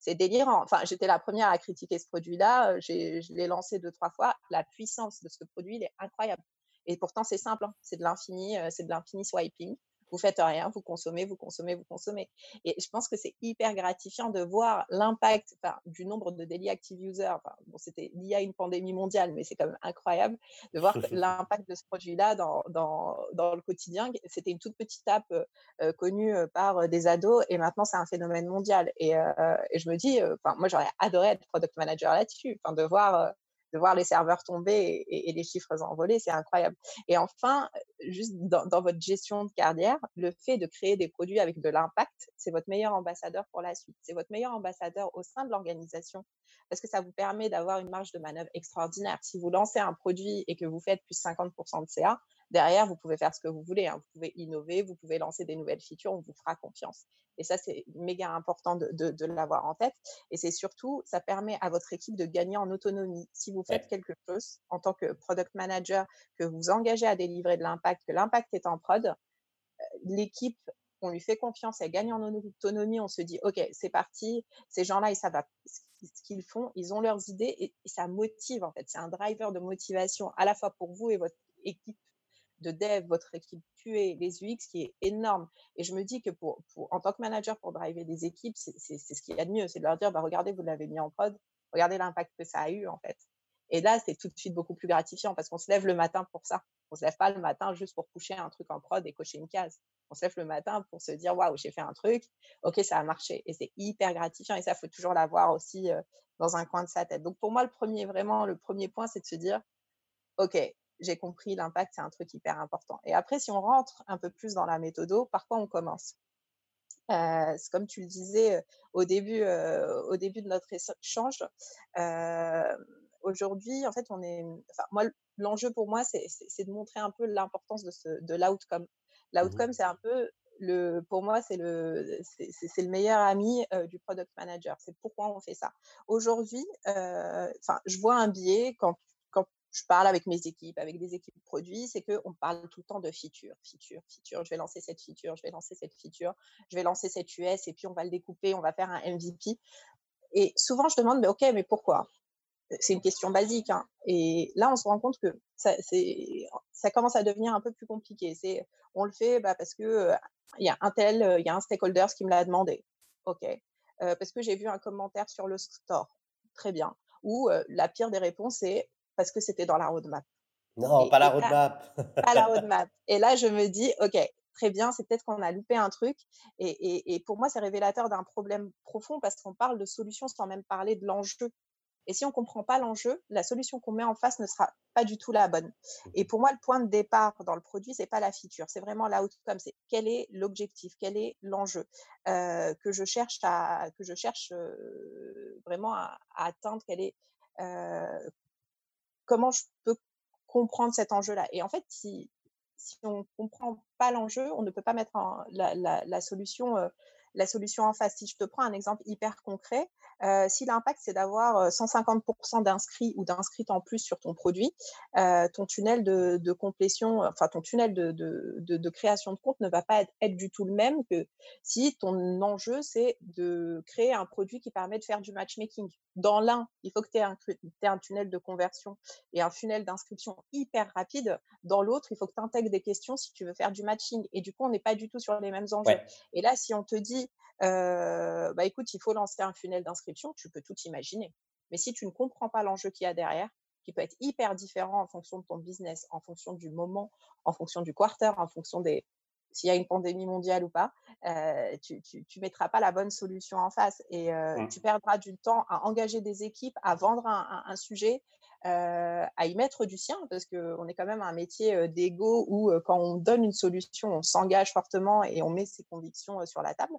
c'est délirant. Enfin, j'étais la première à critiquer ce produit-là. Je l'ai lancé deux, trois fois. La puissance de ce produit, il est incroyable. Et pourtant, c'est simple. Hein. C'est de l'infini, c'est de l'infini swiping vous faites rien, vous consommez, vous consommez, vous consommez. Et je pense que c'est hyper gratifiant de voir l'impact du nombre de daily active users. bon, c'était lié à une pandémie mondiale, mais c'est quand même incroyable de voir l'impact de ce produit-là dans, dans, dans, le quotidien. C'était une toute petite app euh, euh, connue euh, par des ados et maintenant c'est un phénomène mondial. Et, et je me dis, enfin, moi j'aurais adoré être product manager là-dessus, de voir de voir les serveurs tomber et, les chiffres envoler, c'est incroyable. Et enfin, juste dans, votre gestion de carrière, le fait de créer des produits avec de l'impact, c'est votre meilleur ambassadeur pour la suite. C'est votre meilleur ambassadeur au sein de l'organisation parce que ça vous permet d'avoir une marge de manœuvre extraordinaire. Si vous lancez un produit et que vous faites plus 50% de CA, derrière, vous pouvez faire ce que vous voulez. Hein. Vous pouvez innover, vous pouvez lancer des nouvelles features, on vous fera confiance. Et ça, c'est méga important de, l'avoir en tête. Et c'est surtout, ça permet à votre équipe de gagner en autonomie. Si vous faites quelque chose en tant que product manager, que vous engagez à délivrer de l'impact, que l'impact est en prod, euh, l'équipe, on lui fait confiance, elle gagne en autonomie, on se dit, OK, c'est parti, ces gens-là, ils savent ce qu'ils font, ils ont leurs idées et, et ça motive en fait. C'est un driver de motivation à la fois pour vous et votre équipe de dev, votre équipe QA, les UX qui est énorme. Et je me dis que pour, en tant que manager, pour driver des équipes, c'est ce qu'il y a de mieux. C'est de leur dire, bah, regardez, vous l'avez mis en prod, regardez l'impact que ça a eu en fait. Et là, c'est tout de suite beaucoup plus gratifiant parce qu'on se lève le matin pour ça. On se lève pas le matin juste pour coucher un truc en prod et cocher une case. On se lève le matin pour se dire, waouh, j'ai fait un truc, ok, ça a marché. Et c'est hyper gratifiant. Et ça, faut toujours l'avoir aussi euh, dans un coin de sa tête. Donc pour moi, le premier, vraiment, le premier point, c'est de se dire, ok, j'ai compris l'impact, c'est un truc hyper important. Et après, si on rentre un peu plus dans la méthode, par quoi on commence? Euh, C'est comme tu le disais euh, au début, euh, au début de notre échange. Aujourd'hui, en fait, on est. Enfin, moi, l'enjeu pour moi, c'est de montrer un peu l'importance de, ce, de l'outcome. Mmh l'outcome, c'est un peu le, pour moi, c'est le, c'est, le meilleur ami du product manager. C'est pourquoi on fait ça. Aujourd'hui, enfin, je vois un biais quand je parle avec mes équipes, avec des équipes produits, c'est qu'on parle tout le temps de feature, feature, feature. Je vais lancer cette feature, je vais lancer cette feature, je vais lancer cette US et puis on va le découper, on va faire un MVP. Et souvent, je demande, mais OK, mais pourquoi? C'est une question basique. Hein. Et là, on se rend compte que ça, commence à devenir un peu plus compliqué. C'est, on le fait bah, parce que il y a un tel, il y a un stakeholder qui me l'a demandé. OK. parce que j'ai vu un commentaire sur le store. Très bien. Ou la pire des réponses, c'est parce que c'était dans la roadmap. Non, pas la roadmap. pas la roadmap. Et là, je me dis, OK, très bien, c'est peut-être qu'on a loupé un truc. Et, pour moi, c'est révélateur d'un problème profond parce qu'on parle de solution sans même parler de l'enjeu. Et si on ne comprend pas l'enjeu, la solution qu'on met en face ne sera pas du tout la bonne. Et pour moi, le point de départ dans le produit, c'est pas la feature, c'est vraiment l'outcome. C'est quel est l'objectif, quel est l'enjeu euh, que je cherche à, que je cherche euh, vraiment à, atteindre, quel est euh, comment je peux comprendre cet enjeu-là? Et en fait, si, on ne comprend pas l'enjeu, on ne peut pas mettre la, solution la solution en face. Si je te prends un exemple hyper concret, euh, si l'impact c'est d'avoir 150% d'inscrits ou d'inscrites en plus sur ton produit, euh, ton tunnel de, complétion, enfin ton tunnel de, création de compte ne va pas être, du tout le même que si ton enjeu c'est de créer un produit qui permet de faire du matchmaking. Dans l'un, il faut que tu aies, aies, un tunnel de conversion et un tunnel d'inscription hyper rapide. Dans l'autre, il faut que tu intègres des questions si tu veux faire du matching. Et du coup, on n'est pas du tout sur les mêmes enjeux. Et là, si on te dit bah écoute, il faut lancer un funnel d'inscription, tu peux tout imaginer. Mais si tu ne comprends pas l'enjeu qu'il y a derrière, qui peut être hyper différent en fonction de ton business, en fonction du moment, en fonction du quarter, en fonction des s'il y a une pandémie mondiale ou pas, tu, ne mettras pas la bonne solution en face et mmh. tu perdras du temps à engager des équipes, à vendre un sujet, euh, à y mettre du sien, parce qu'on est quand même un métier euh, d'ego où euh, quand on donne une solution, on s'engage fortement et on met ses convictions sur la table.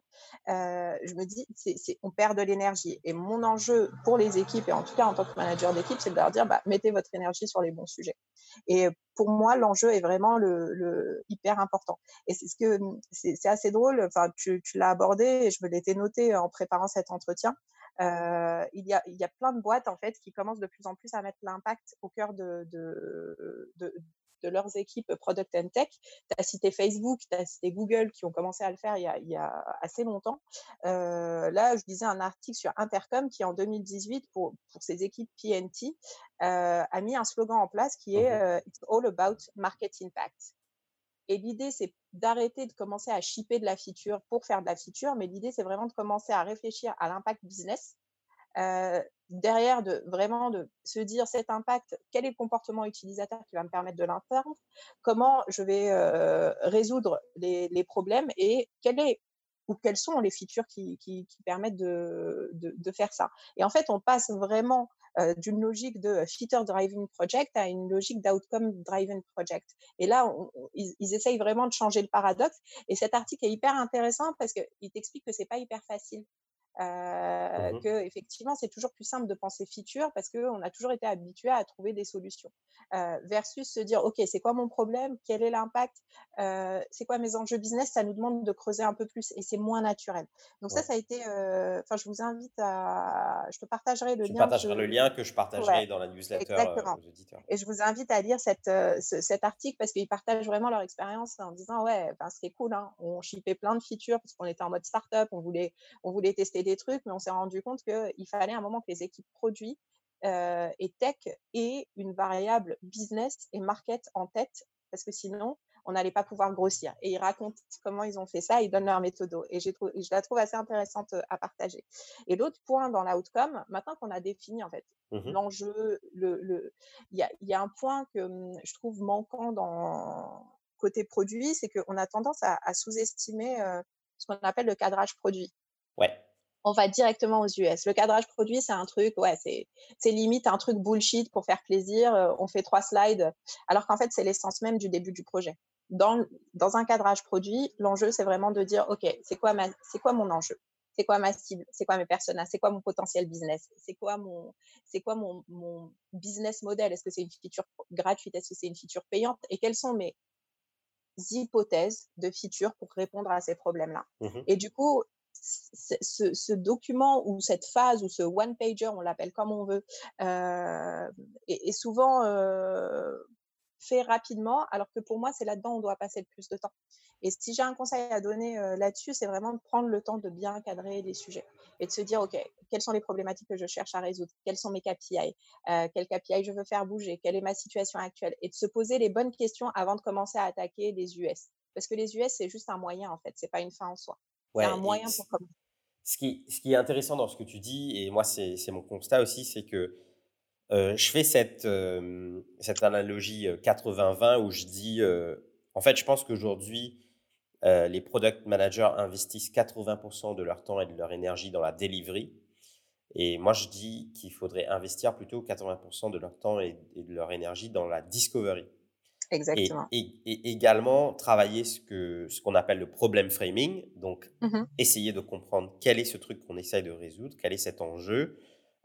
je me dis, c'est, on perd de l'énergie. Et mon enjeu pour les équipes, et en tout cas en tant que manager d'équipe, c'est de leur dire, bah, mettez votre énergie sur les bons sujets. Et pour moi, l'enjeu est vraiment le, hyper important. Et c'est ce que c'est, assez drôle. Enfin, tu, tu l'as abordé et je me l'étais noté en préparant cet entretien il, y a, il y a plein de boîtes en fait qui commencent de plus en plus à mettre l'impact au cœur de, de, de, leurs équipes product and tech. Tu as cité Facebook, tu as cité Google qui ont commencé à le faire il y a, il y a assez longtemps. là, je disais un article sur Intercom qui en 2018 pour, pour ses équipes PNT a mis un slogan en place qui est mmh It's all about market impact. Et l'idée, c'est d'arrêter de commencer à shipper de la feature pour faire de la feature, mais l'idée, c'est vraiment de commencer à réfléchir à l'impact business. Euh, derrière, de vraiment de se dire cet impact, quel est le comportement utilisateur qui va me permettre de l'interne, comment je vais euh, résoudre les, problèmes et quel est ou quelles sont les features qui, permettent de, faire ça? Et en fait, on passe vraiment d'une logique de feature driving project à une logique d'outcome driving project. Et là, ils, ils, essayent vraiment de changer le paradoxe. Et cet article est hyper intéressant parce qu'il t'explique que c'est pas hyper facile. Euh, mmh que effectivement c'est toujours plus simple de penser feature parce qu'on a toujours été habitué à trouver des solutions. Euh, versus se dire ok c'est quoi mon problème? Quel est l'impact? Euh, c'est quoi mes enjeux business? Ça nous demande de creuser un peu plus et c'est moins naturel. Donc ça ça a été enfin je vous invite à je te partagerai le tu lien partagerai le lien que je partagerai dans la newsletter aux auditeurs et je vous invite à lire cette, cet article parce qu'ils partagent vraiment leur expérience en disant ouais ben, c'est cool hein, on shippait plein de features parce qu'on était en mode startup on voulait on voulait tester des trucs, mais on s'est rendu compte qu'il fallait un moment que les équipes produits euh, et tech aient une variable business et market en tête, parce que sinon, on n'allait pas pouvoir grossir. Et ils racontent comment ils ont fait ça, ils donnent leur méthode. Et, je la trouve assez intéressante euh, à partager. Et l'autre point dans l'outcome, maintenant qu'on a défini en fait mmh l'enjeu, le, il y, a, y, a, un point que hum, je trouve manquant dans côté produit, c'est qu'on a tendance à, sous-estimer euh, ce qu'on appelle le cadrage produit. Ouais on va directement aux US. Le cadrage produit, c'est un truc, ouais, c'est limite un truc bullshit pour faire plaisir. Euh, on fait trois slides, alors qu'en fait, c'est l'essence même du début du projet. Dans, dans un cadrage produit, l'enjeu, c'est vraiment de dire, OK, c'est quoi, c'est quoi mon enjeu? C'est quoi ma cible? C'est quoi mes personas? C'est quoi mon potentiel business? C'est quoi mon, c'est quoi mon, mon business model? Est-ce que c'est une feature gratuite? Est-ce que c'est une feature payante? Et quelles sont mes hypothèses de features pour répondre à ces problèmes-là? Mmh Et du coup, ce, document ou cette phase ou ce one-pager, on l'appelle comme on veut, euh, est, souvent euh, fait rapidement, alors que pour moi, c'est là-dedans on doit passer le plus de temps. Et si j'ai un conseil à donner euh, là-dessus, c'est vraiment de prendre le temps de bien cadrer les sujets et de se dire, OK, quelles sont les problématiques que je cherche à résoudre? Quels sont mes KPI Quel KPI je veux faire bouger? Quelle est ma situation actuelle? Et de se poser les bonnes questions avant de commencer à attaquer les US. Parce que les US, c'est juste un moyen, en fait, c'est pas une fin en soi. C'est un moyen pour commencer. Ce qui, ce qui est intéressant dans ce que tu dis, et moi c'est mon constat aussi, c'est que euh, je fais cette, euh, cette analogie 80-20 euh, où je dis, en fait, je pense qu'aujourd'hui, les product managers investissent 80% de leur temps et de leur énergie dans la delivery. Et moi, je dis qu'il faudrait investir plutôt 80% de leur temps et, et, de leur énergie dans la discovery. Exactement. Et, également travailler ce qu'on ce qu'on appelle le problem framing, donc mmh essayer de comprendre quel est ce truc qu'on essaye de résoudre, quel est cet enjeu.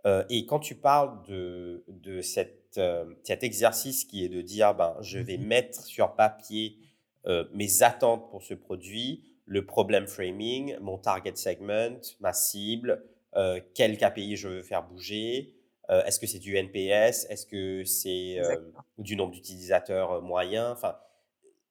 Euh, et quand tu parles de, de cette, euh, cet exercice qui est de dire, ben, je vais mmh mettre sur papier euh, mes attentes pour ce produit, le problem framing, mon target segment, ma cible, quel KPI je veux faire bouger, euh, est-ce que c'est du NPS Est-ce que c'est euh, du nombre d'utilisateurs euh, moyens? Enfin,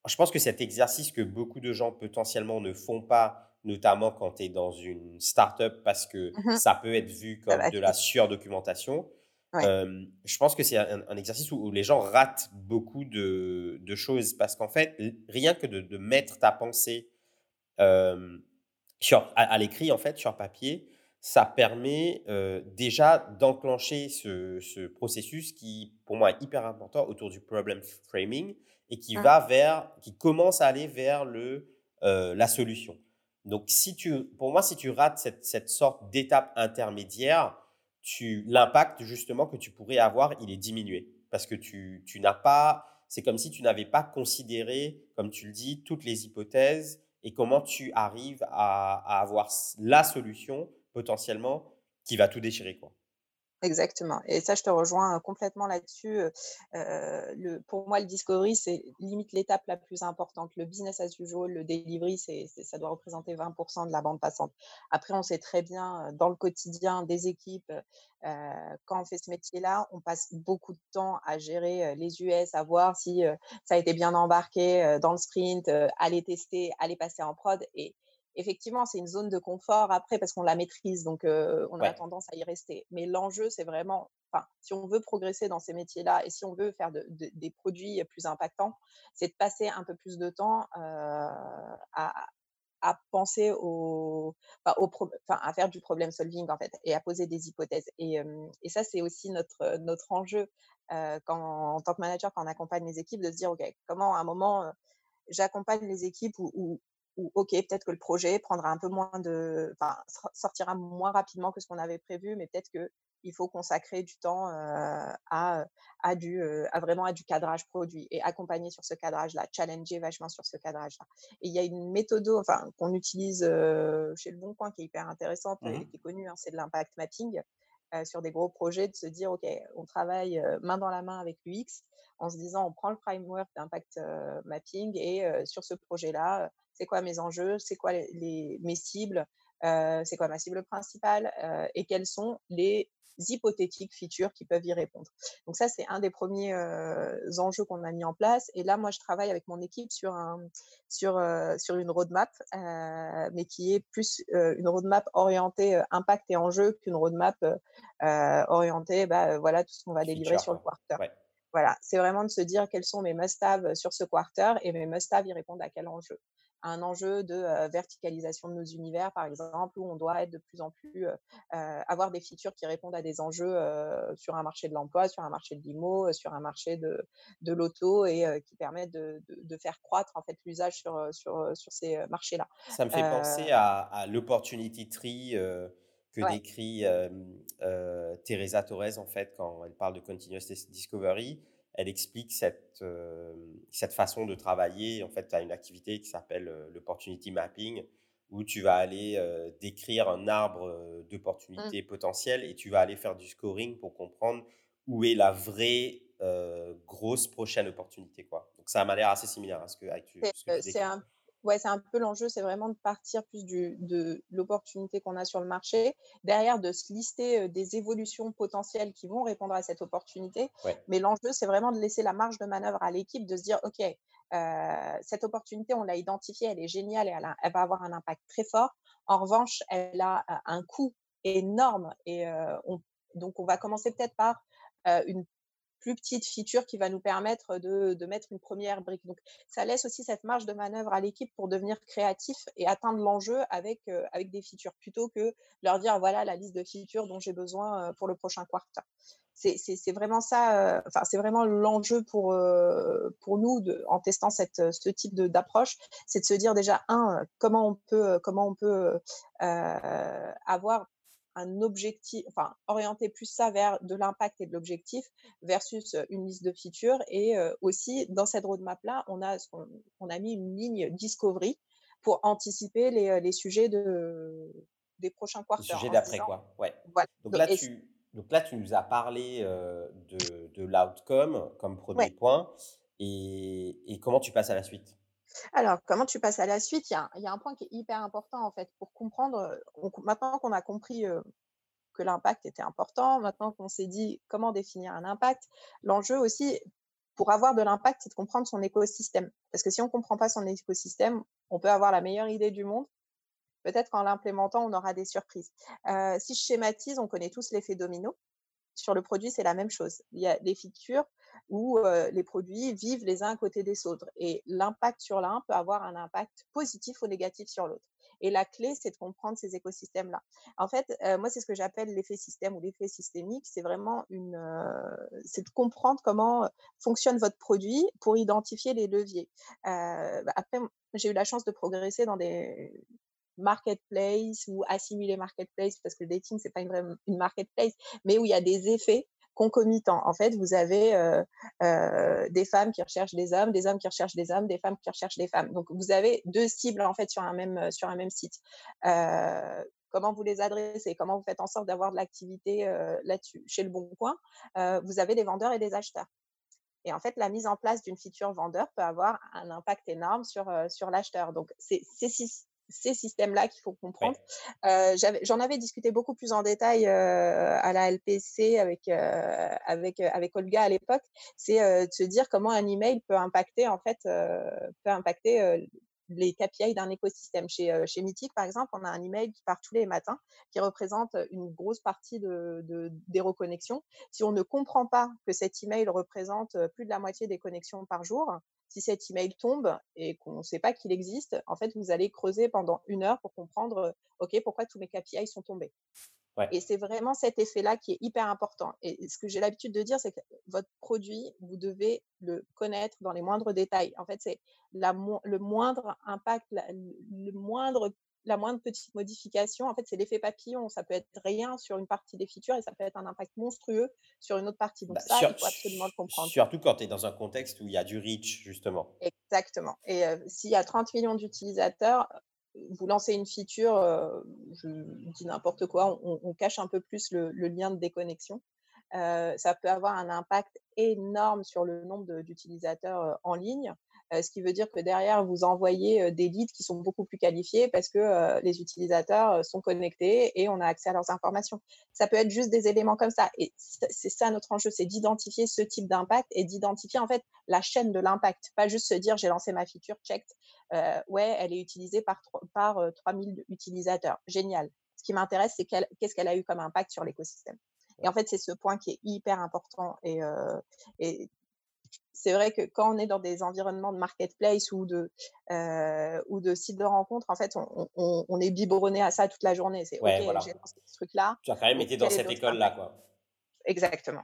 je pense que cet exercice que beaucoup de gens potentiellement ne font pas, notamment quand tu es dans une startup, parce que mmh ça peut être vu comme de la surdocumentation. je pense que c'est un, exercice où, les gens ratent beaucoup de, choses parce qu'en fait, rien que de, mettre ta pensée sur, à l'écrit, en fait, sur papier, ça permet déjà d'enclencher ce, processus qui, pour moi, est hyper important autour du problem framing et qui mmh. va vers, qui commence à aller vers le, la solution. Donc, si tu, pour moi, si tu rates cette, cette sorte d'étape intermédiaire, l'impact justement que tu pourrais avoir, il est diminué parce que tu, tu n'as pas, c'est comme si tu n'avais pas considéré, comme tu le dis, toutes les hypothèses et comment tu arrives à, à avoir la solution potentiellement qui va tout déchirer. Quoi. Exactement. Et ça, je te rejoins complètement là-dessus. le, pour moi, le discovery, c'est limite l'étape la plus importante. Le business as usual, le delivery, c'est, ça doit représenter 20% de la bande passante. Après, on sait très bien, dans le quotidien des équipes, quand on fait ce métier-là, on passe beaucoup de temps à gérer les US, à voir si ça a été bien embarqué dans le sprint, à les tester, à les passer en prod. Et effectivement, c'est une zone de confort après parce qu'on la maîtrise, donc on a tendance à y rester. Mais l'enjeu, c'est vraiment, enfin, si on veut progresser dans ces métiers-là et si on veut faire des produits plus impactants, c'est de passer un peu plus de temps à, penser au, à faire du problem solving en fait et à poser des hypothèses. Et, ça, c'est aussi notre, notre enjeu quand, en tant que manager, quand on accompagne les équipes, de se dire, OK, comment à un moment, j'accompagne les équipes où, ou ok, peut-être que le projet prendra un peu moins de, enfin, sortira moins rapidement que ce qu'on avait prévu, mais peut-être que il faut consacrer du temps à, à, du, à vraiment à du cadrage produit et accompagner sur ce cadrage-là, challenger vachement sur ce cadrage-là. Et il y a une méthode enfin, qu'on utilise chez Le Bon Coin qui est hyper intéressante et mmh qui est connue, hein, c'est de l'impact mapping. sur des gros projets, de se dire, OK, on travaille main dans la main avec l'UX en se disant, on prend le framework d'impact mapping et sur ce projet-là, c'est quoi mes enjeux, c'est quoi les, mes cibles, c'est quoi ma cible principale et quels sont les hypothétiques features qui peuvent y répondre. Donc ça, c'est un des premiers enjeux qu'on a mis en place. Et là, moi, je travaille avec mon équipe sur, un, sur, sur une roadmap, mais qui est plus une roadmap orientée impact et enjeu qu'une roadmap orientée, bah, voilà, tout ce qu'on va délivrer sur le quarter. Voilà, c'est vraiment de se dire quels sont mes must-have sur ce quarter et mes must-have, y répondent à quel enjeu un enjeu de verticalisation de nos univers, par exemple, où on doit être de plus en plus avoir des features qui répondent à des enjeux sur un marché de l'emploi, sur un marché de l'IMO, sur un marché de, de l'auto et qui permettent de, de, faire croître en fait l'usage sur, sur, sur ces marchés-là. Ça me fait penser à, à l'opportunity tree que décrit Teresa Torres en fait quand elle parle de continuous discovery elle explique cette, euh, cette façon de travailler. En fait, tu as une activité qui s'appelle euh, l'opportunity mapping, où tu vas aller euh, décrire un arbre d'opportunités mmh. potentielles et tu vas aller faire du scoring pour comprendre où est la vraie grosse prochaine opportunité. Quoi. Donc, ça m'a l'air assez similaire à ce que, tu, C'est un ouais, c'est un peu l'enjeu, c'est vraiment de partir plus du, de l'opportunité qu'on a sur le marché, derrière de se lister des évolutions potentielles qui vont répondre à cette opportunité. Mais l'enjeu, c'est vraiment de laisser la marge de manœuvre à l'équipe, de se dire, OK, cette opportunité, on l'a identifiée, elle est géniale et elle, elle, va avoir un impact très fort. En revanche, elle a un coût énorme et on, donc on va commencer peut-être par une plus petite feature qui va nous permettre de, mettre une première brique. Donc, ça laisse aussi cette marge de manœuvre à l'équipe pour devenir créatif et atteindre l'enjeu avec, euh, avec des features plutôt que leur dire voilà la liste de features dont j'ai besoin euh, pour le prochain quarter. C'est vraiment ça, euh, enfin, c'est vraiment l'enjeu pour, pour nous en testant cette, ce type d'approche, c'est de se dire déjà, un, comment on peut, comment on peut avoir un objectif, enfin, orienter plus ça vers de l'impact et de l'objectif versus une liste de features. Et aussi, dans cette roadmap-là, on a, on, a mis une ligne discovery pour anticiper les, les sujets de, des prochains quarters. Les sujets d'après, quoi. Ouais. Donc, là, tu, donc là, tu nous as parlé de, de l'outcome comme premier point. Et, et comment tu passes à la suite? Alors, comment tu passes à la suite? Il y, a, un point qui est hyper important en fait pour comprendre. maintenant qu'on a compris que l'impact était important, maintenant qu'on s'est dit comment définir un impact, l'enjeu aussi pour avoir de l'impact, c'est de comprendre son écosystème. Parce que si on ne comprend pas son écosystème, on peut avoir la meilleure idée du monde. Peut-être qu'en l'implémentant, on aura des surprises. si je schématise, on connaît tous l'effet domino. Sur le produit, c'est la même chose. Il y a des features où les produits vivent les uns à côté des autres. Et l'impact sur l'un peut avoir un impact positif ou négatif sur l'autre. Et la clé, c'est de comprendre ces écosystèmes-là. En fait, moi, c'est ce que j'appelle l'effet système ou l'effet systémique. C'est vraiment une, c'est de comprendre comment fonctionne votre produit pour identifier les leviers. Bah, après, j'ai eu la chance de progresser dans des marketplaces ou assimiler marketplace parce que le dating c'est pas une vraie marketplace mais où il y a des effets concomitant. En fait, vous avez euh, euh, des femmes qui recherchent des hommes, des hommes qui recherchent des hommes, des femmes qui recherchent des femmes. Donc, vous avez deux cibles en fait sur un même euh, sur un même site. comment vous les adressez Comment vous faites en sorte d'avoir de l'activité là-dessus Chez Le Bon Coin, vous avez des vendeurs et des acheteurs. Et en fait, la mise en place d'une feature vendeur peut avoir un impact énorme sur, sur l'acheteur. Donc, c'est ces systèmes-là qu'il faut comprendre. J'en avais discuté beaucoup plus en détail à la LPC avec, avec, avec Olga à l'époque. C'est de se dire comment un email peut impacter, en fait, peut impacter les KPI d'un écosystème. Chez, chez Mythic, par exemple, on a un email qui part tous les matins, qui représente une grosse partie de, de, des reconnexions. Si on ne comprend pas que cet email représente plus de la moitié des connexions par jour, si cet email tombe et qu'on ne sait pas qu'il existe, en fait, vous allez creuser pendant une heure pour comprendre, OK, pourquoi tous mes KPI sont tombés. Et c'est vraiment cet effet-là qui est hyper important. Et ce que j'ai l'habitude de dire, c'est que votre produit, vous devez le connaître dans les moindres détails. En fait, c'est le moindre impact, le moindre la moindre petite modification, en fait, c'est l'effet papillon. Ça peut être rien sur une partie des features et ça peut être un impact monstrueux sur une autre partie. Donc, bah, ça, il faut absolument le comprendre. Surtout quand tu es dans un contexte où il y a du reach, justement. Exactement. Et s'il y a 30 millions d'utilisateurs, vous lancez une feature, je dis n'importe quoi, on, cache un peu plus le, lien de déconnexion. ça peut avoir un impact énorme sur le nombre d'utilisateurs en ligne ce qui veut dire que derrière, vous envoyez des leads qui sont beaucoup plus qualifiés parce que les utilisateurs sont connectés et on a accès à leurs informations. Ça peut être juste des éléments comme ça. Et c'est ça notre enjeu, c'est d'identifier ce type d'impact et d'identifier en fait la chaîne de l'impact. Pas juste se dire j'ai lancé ma feature, checked, ouais, elle est utilisée par, par 3000 utilisateurs. Génial. Ce qui m'intéresse, c'est qu'est-ce qu'elle a eu comme impact sur l'écosystème. Et en fait, c'est ce point qui est hyper important. Et, et c'est vrai que quand on est dans des environnements de marketplace ou de, euh, ou de sites de rencontres, en fait, on, est biberonné à ça toute la journée. C'est OK, j'ai lancé ce truc-là. Tu as quand même été dans cette école-là, quoi. Exactement.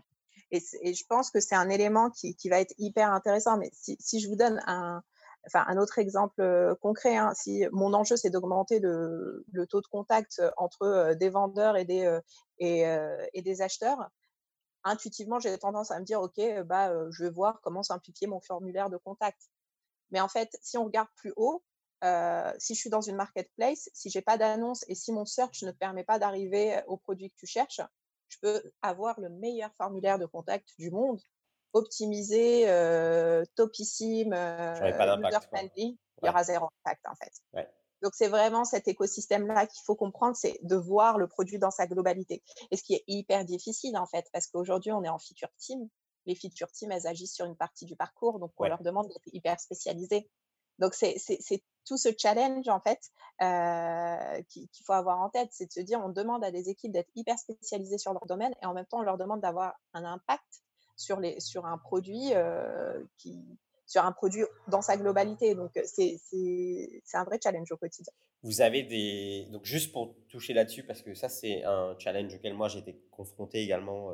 Et, je pense que c'est un élément qui, va être hyper intéressant. Mais si, je vous donne un, enfin, un autre exemple euh, concret, hein, si mon enjeu c'est d'augmenter le, taux de contact entre euh, des vendeurs et des, et des acheteurs, intuitivement, j'ai tendance à me dire, OK, bah, je vais voir comment simplifier mon formulaire de contact. Mais en fait, si on regarde plus haut, si je suis dans une marketplace, si j'ai pas d'annonce et si mon search ne permet pas d'arriver au produit que tu cherches, je peux avoir le meilleur formulaire de contact du monde, optimisé, topissime, user-friendly. Il y aura zéro impact en fait. Ouais. Donc, c'est vraiment cet écosystème-là qu'il faut comprendre, c'est de voir le produit dans sa globalité. Et ce qui est hyper difficile, en fait, parce qu'aujourd'hui, on est en feature team. Les feature teams, elles agissent sur une partie du parcours, donc on leur demande d'être hyper spécialisés. Donc, c'est tout ce challenge, en fait, euh, qu'il faut avoir en tête. C'est de se dire, on demande à des équipes d'être hyper spécialisées sur leur domaine et en même temps, on leur demande d'avoir un impact sur, les, sur un produit euh, qui, sur un produit dans sa globalité. Donc, c'est un vrai challenge au quotidien. Vous avez des. Donc, juste pour toucher là-dessus, parce que ça, c'est un challenge auquel moi, j'ai été confronté également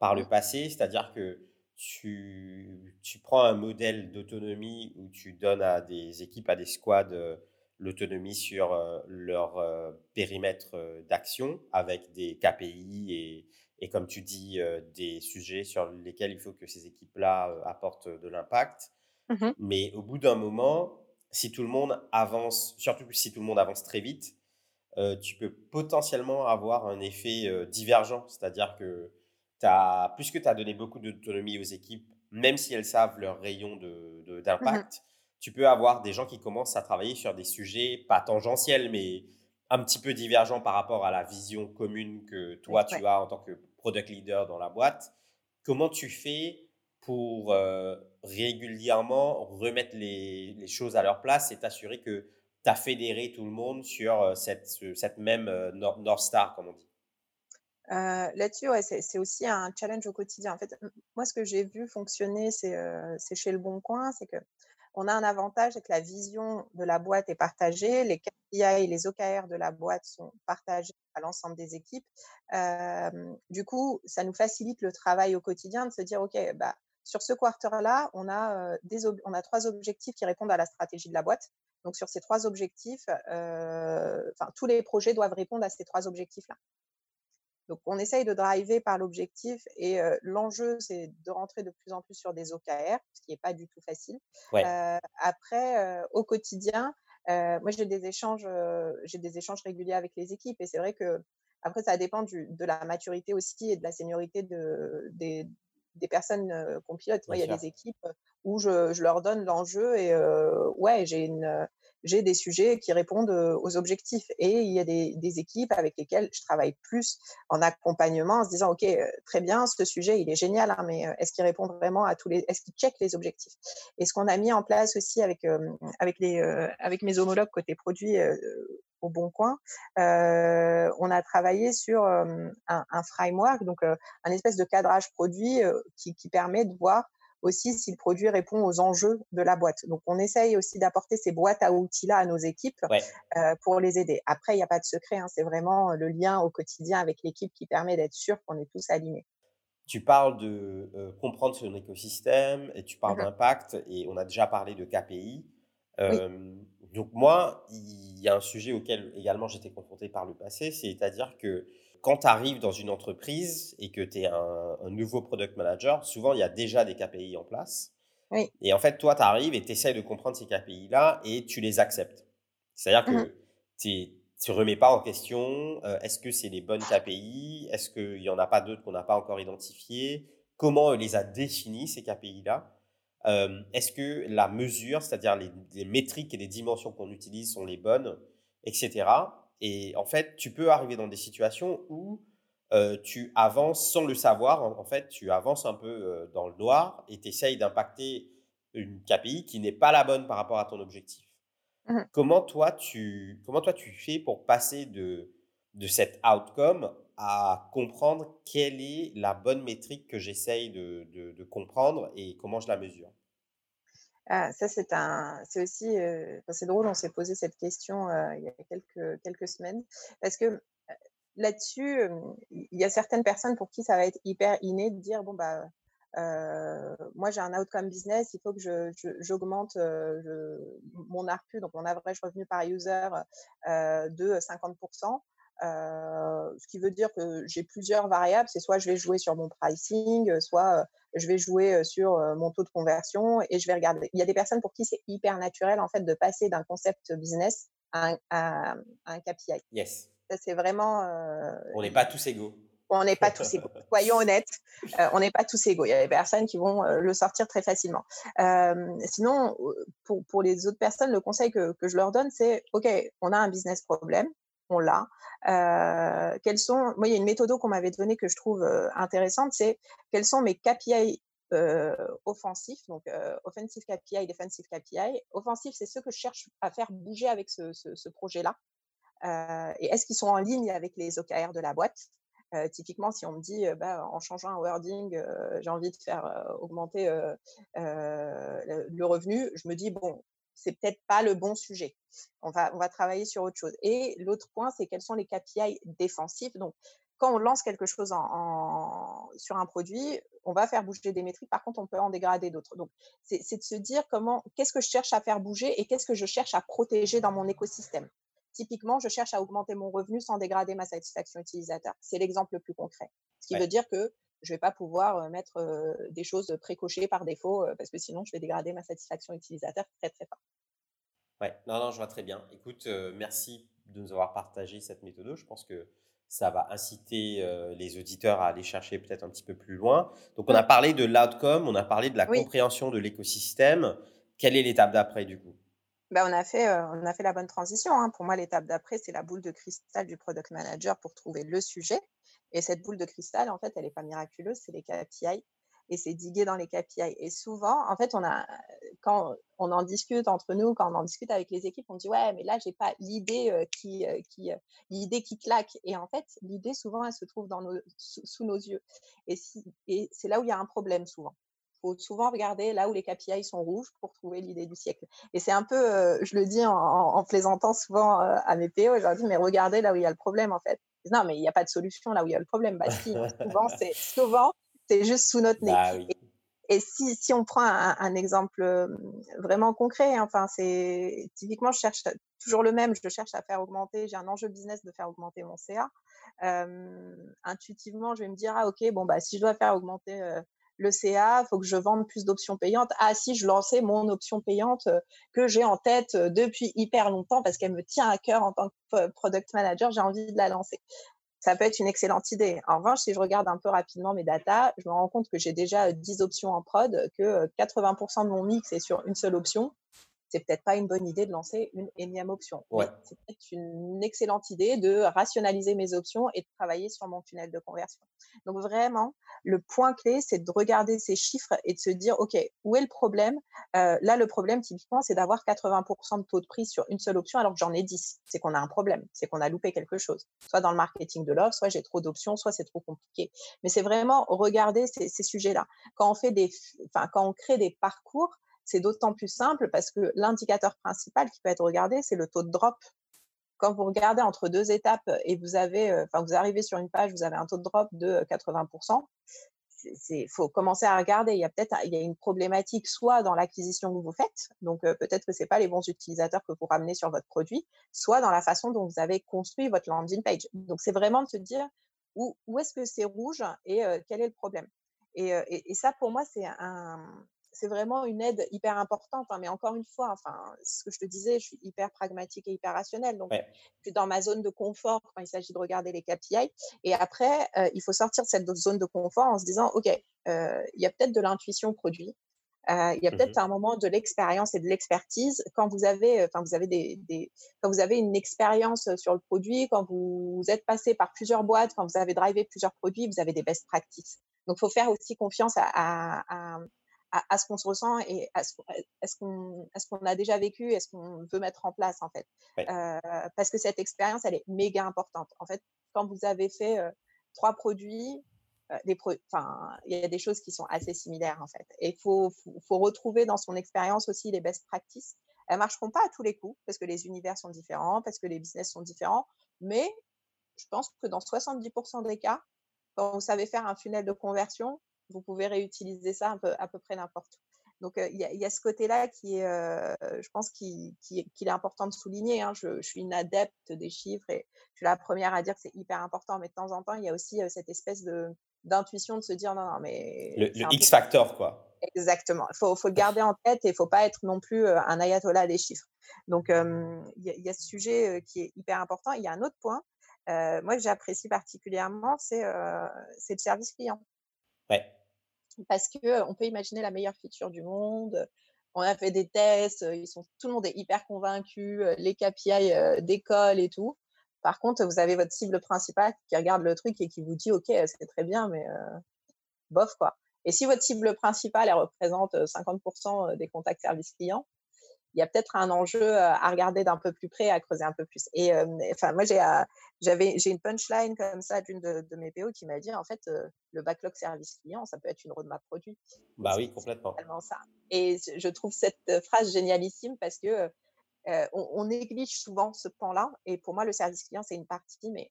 par le passé. C'est-à-dire que tu, tu, prends un modèle d'autonomie où tu donnes à des équipes, à des squads, l'autonomie sur leur périmètre d'action avec des KPI et, et comme tu dis, des sujets sur lesquels il faut que ces équipes-là apportent de l'impact. Mmh Mais au bout d'un moment, si tout le monde avance, surtout si tout le monde avance très vite, euh, tu peux potentiellement avoir un effet euh, divergent. C'est-à-dire que as, puisque tu as donné beaucoup d'autonomie aux équipes, même si elles savent leur rayon mmh d'impact, tu peux avoir des gens qui commencent à travailler sur des sujets pas tangentiels, mais un petit peu divergents par rapport à la vision commune que toi, tu as en tant que product leader dans la boîte. Comment tu fais pour euh, régulièrement remettre les, choses à leur place et t'assurer que tu as fédéré tout le monde sur euh, cette, même euh, North Star, comme on dit Là-dessus, ouais, c'est aussi un challenge au quotidien. En fait, moi, ce que j'ai vu fonctionner, c'est chez Le Bon Coin, c'est que on a un avantage, c'est que la vision de la boîte est partagée, les KPI et les OKR de la boîte sont partagés à l'ensemble des équipes. du coup, ça nous facilite le travail au quotidien de se dire, OK, bah, sur ce quarter-là, on, a, des on a trois objectifs qui répondent à la stratégie de la boîte. Donc, sur ces trois objectifs, tous les projets doivent répondre à ces trois objectifs-là. Donc, on essaye de driver par l'objectif et l'enjeu, c'est de rentrer de plus en plus sur des OKR, ce qui n'est pas du tout facile. après, au quotidien, moi, j'ai des échanges, j'ai des échanges réguliers avec les équipes et c'est vrai que après, ça dépend de la maturité aussi et de la seniorité de, des, des personnes qu'on pilote. Moi, il y a des équipes où je, je leur donne l'enjeu et ouais, j'ai une j'ai des sujets qui répondent aux objectifs. Et il y a des, des, équipes avec lesquelles je travaille plus en accompagnement, en se disant, OK, très bien, ce sujet, il est génial, hein, mais est-ce qu'il répond vraiment à tous les, est-ce qu'il check les objectifs? Et ce qu'on a mis en place aussi avec, avec, les, avec mes homologues côté produit au Bon Coin, euh, on a travaillé sur un, un, framework, donc un espèce de cadrage produit qui, qui, permet de voir aussi si le produit répond aux enjeux de la boîte. Donc, on essaye aussi d'apporter ces boîtes à outils-là à nos équipes pour les aider. Après, il n'y a pas de secret, hein, c'est vraiment le lien au quotidien avec l'équipe qui permet d'être sûr qu'on est tous alignés. Tu parles de comprendre son écosystème et tu parles mmh d'impact et on a déjà parlé de KPI Donc moi, il y a un sujet auquel également j'étais confronté par le passé, c'est-à-dire que quand tu arrives dans une entreprise et que tu es un, nouveau product manager, souvent il y a déjà des KPI en place. Et en fait, toi, tu arrives et tu essaies de comprendre ces KPI-là et tu les acceptes. C'est-à-dire que mmh tu ne remets pas en question euh, est-ce que c'est les bonnes KPI Est-ce qu'il n'y en a pas d'autres qu'on n'a pas encore identifiées? Comment on les a définis, ces KPI-là euh, Est-ce que la mesure, c'est-à-dire les, les, métriques et les dimensions qu'on utilise sont les bonnes, etc. Et en fait, tu peux arriver dans des situations où euh, tu avances sans le savoir. En, fait, tu avances un peu euh, dans le noir et tu essayes d'impacter une KPI qui n'est pas la bonne par rapport à ton objectif. Mmh comment, toi, tu, comment toi, tu fais pour passer de, de cet outcome à comprendre quelle est la bonne métrique que j'essaye de, comprendre et comment je la mesure ah, ça, c'est un, c'est aussi, euh, c'est drôle, on s'est posé cette question il y a quelques, semaines, parce que là-dessus, il y a certaines personnes pour qui ça va être hyper inné de dire, bon, bah, moi, j'ai un outcome business, il faut que j'augmente mon ARPU, donc mon average revenu par user, de 50%. Ce qui veut dire que j'ai plusieurs variables. C'est soit je vais jouer sur mon pricing, soit je vais jouer sur mon taux de conversion et je vais regarder. Il y a des personnes pour qui c'est hyper naturel en fait de passer d'un concept business à un, à un KPI. Yes. Ça c'est vraiment. On n'est pas tous égaux on n'est pas tous égaux. Soyons honnêtes, euh, on n'est pas tous égaux. Il y a des personnes qui vont le sortir très facilement. Euh, sinon, pour, les autres personnes, le conseil que, je leur donne, c'est OK, on a un business problème, on l'a. quels sont Moi, il y a une méthode qu'on m'avait donnée que je trouve intéressante, c'est quels sont mes KPI offensifs, donc offensive KPI, defensive KPI. Offensif, c'est ceux que je cherche à faire bouger avec ce, projet-là. et est-ce qu'ils sont en ligne avec les OKR de la boîte? Typiquement, si on me dit, bah, en changeant un wording, j'ai envie de faire augmenter le revenu, je me dis, bon, c'est peut-être pas le bon sujet. On va, on va travailler sur autre chose. Et l'autre point, c'est quels sont les KPI défensifs. Donc, quand on lance quelque chose en, sur un produit, on va faire bouger des métriques. Par contre, on peut en dégrader d'autres. Donc, c'est de se dire comment, qu'est-ce que je cherche à faire bouger et qu'est-ce que je cherche à protéger dans mon écosystème. Typiquement, je cherche à augmenter mon revenu sans dégrader ma satisfaction utilisateur. C'est l'exemple le plus concret. Ce qui veut dire que je ne vais pas pouvoir mettre des choses précochées par défaut parce que sinon, je vais dégrader ma satisfaction utilisateur très, très fort. Ouais, non, non, je vois très bien. Écoute, merci de nous avoir partagé cette méthode. Je pense que ça va inciter les auditeurs à aller chercher peut-être un petit peu plus loin. Donc, on a parlé de l'outcome, on a parlé de la compréhension de l'écosystème. Quelle est l'étape d'après du coup? Bah, on, a fait, on a fait la bonne transition. Hein. Pour moi, l'étape d'après, c'est la boule de cristal du product manager pour trouver le sujet. Et cette boule de cristal, en fait, elle n'est pas miraculeuse, c'est les KPI. Et c'est diguer dans les KPI. Et souvent, en fait, on a, quand on en discute entre nous, quand on en discute avec les équipes, on dit ouais, mais là, j'ai pas l'idée qui, qui l'idée qui claque. Et en fait, l'idée souvent, elle se trouve dans nos, sous, nos yeux. Et, c'est là où il y a un problème souvent faut souvent regarder là où les KPI sont rouges pour trouver l'idée du siècle. Et c'est un peu, euh, je le dis en, plaisantant souvent euh, à mes PO, je leur dis, mais regardez là où il y a le problème en fait. Non, mais il n'y a pas de solution là où il y a le problème. Bah si, souvent, c'est, souvent, c'est juste sous notre nez. Bah et, si, si, on prend un, exemple vraiment concret, enfin, c'est typiquement, je cherche toujours le même, je cherche à faire augmenter, j'ai un enjeu business de faire augmenter mon CA. intuitivement, je vais me dire, ah ok, bon, bah, si je dois faire augmenter le CA, faut que je vende plus d'options payantes. Ah si, je lançais mon option payante euh, que j'ai en tête euh, depuis hyper longtemps parce qu'elle me tient à cœur en tant que product manager, j'ai envie de la lancer. Ça peut être une excellente idée. En revanche, si je regarde un peu rapidement mes datas, je me rends compte que j'ai déjà 10 euh, options en prod, que 80% de mon mix est sur une seule option c'est peut-être pas une bonne idée de lancer une énième option. C'est peut-être une excellente idée de rationaliser mes options et de travailler sur mon tunnel de conversion. Donc vraiment, le point clé, c'est de regarder ces chiffres et de se dire, OK, où est le problème? Euh, Là, le problème, typiquement, c'est d'avoir 80% de taux de prix sur une seule option alors que j'en ai 10. C'est qu'on a un problème, c'est qu'on a loupé quelque chose. Soit dans le marketing de l'offre, soit j'ai trop d'options, soit c'est trop compliqué. Mais c'est vraiment regarder ces, ces sujets-là. Quand on fait des, enfin, quand on crée des parcours, c'est d'autant plus simple parce que l'indicateur principal qui peut être regardé, c'est le taux de drop. Quand vous regardez entre deux étapes et vous avez, enfin, vous arrivez sur une page, vous avez un taux de drop de 80%, il faut commencer à regarder. Il y a peut-être une problématique soit dans l'acquisition que vous faites, donc peut-être que ce pas les bons utilisateurs que vous ramenez sur votre produit, soit dans la façon dont vous avez construit votre landing page. Donc c'est vraiment de se dire où, est-ce que c'est rouge et quel est le problème. Et, ça, pour moi, c'est un, c'est vraiment une aide hyper importante. Hein, mais encore une fois, enfin, ce que je te disais, je suis hyper pragmatique et hyper rationnelle. Donc, je suis dans ma zone de confort quand il s'agit de regarder les KPI. Et après, euh, il faut sortir de cette zone de confort en se disant, OK, euh, il y a peut-être de l'intuition produit. Euh, il y a peut-être mmh un moment de l'expérience et de l'expertise quand vous avez, enfin vous avez des, des, quand vous avez une expérience sur le produit, quand vous êtes passé par plusieurs boîtes, quand vous avez drivé plusieurs produits, vous avez des best practices. Donc, il faut faire aussi confiance à, à, à, ce qu'on se ressent et à ce, qu'on ce qu'on a déjà vécu et ce qu'on veut mettre en place en fait. Euh, parce que cette expérience, elle est méga importante. En fait, quand vous avez fait euh, trois produits, euh, des enfin, il y a des choses qui sont assez similaires en fait. Et il faut, faut, retrouver dans son expérience aussi les best practices. Elles marcheront pas à tous les coups parce que les univers sont différents, parce que les business sont différents, mais je pense que dans 70% des cas, quand vous savez faire un funnel de conversion, vous pouvez réutiliser ça un peu, à peu près n'importe où. Donc, il y, a ce côté-là qui est, je pense, qu'il qui, est important de souligner. Hein. Je, suis une adepte des chiffres et je suis la première à dire que c'est hyper important. Mais de temps en temps, il y a aussi cette espèce de d'intuition de se dire non, non, mais. Le, X-factor, quoi. Exactement. Il faut, faut, le garder en tête et il ne faut pas être non plus un ayatollah des chiffres. Donc, il y, a ce sujet qui est hyper important. Il y a un autre point, moi, que j'apprécie particulièrement, c'est le service client. Parce que on peut imaginer la meilleure feature du monde. On a fait des tests, ils sont, tout le monde est hyper convaincu, les KPI d'école et tout. Par contre, vous avez votre cible principale qui regarde le truc et qui vous dit, OK, c'est très bien, mais bof, quoi. Et si votre cible principale, elle représente 50% des contacts service clients, il y a peut-être un enjeu à regarder d'un peu plus près, à creuser un peu plus. Et enfin, moi, j'ai, j'avais, j'ai une punchline comme ça d'une de, mes PO qui m'a dit en fait, le backlog service client, ça peut être une roadmap produit. Bah oui, complètement. Ça. Et je trouve cette phrase génialissime parce que on, on, néglige souvent ce pan-là. Et pour moi, le service client, c'est une partie, mais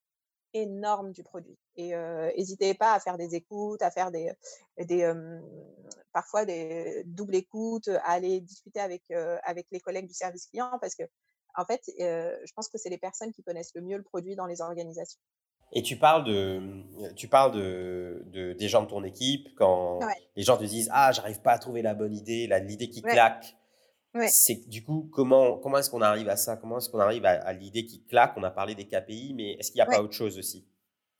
énorme du produit. Et n'hésitez pas à faire des écoutes, à faire des, des parfois des doubles écoutes, à aller discuter avec, avec les collègues du service client parce que, en fait, je pense que c'est les personnes qui connaissent le mieux le produit dans les organisations. Et tu parles de, tu parles de, de des gens de ton équipe quand les gens te disent ah j'arrive pas à trouver la bonne idée, l'idée qui claque. C'est du coup, comment, comment est-ce qu'on arrive à ça? Comment est-ce qu'on arrive à, l'idée qui claque? On a parlé des KPI, mais est-ce qu'il n'y a pas autre chose aussi?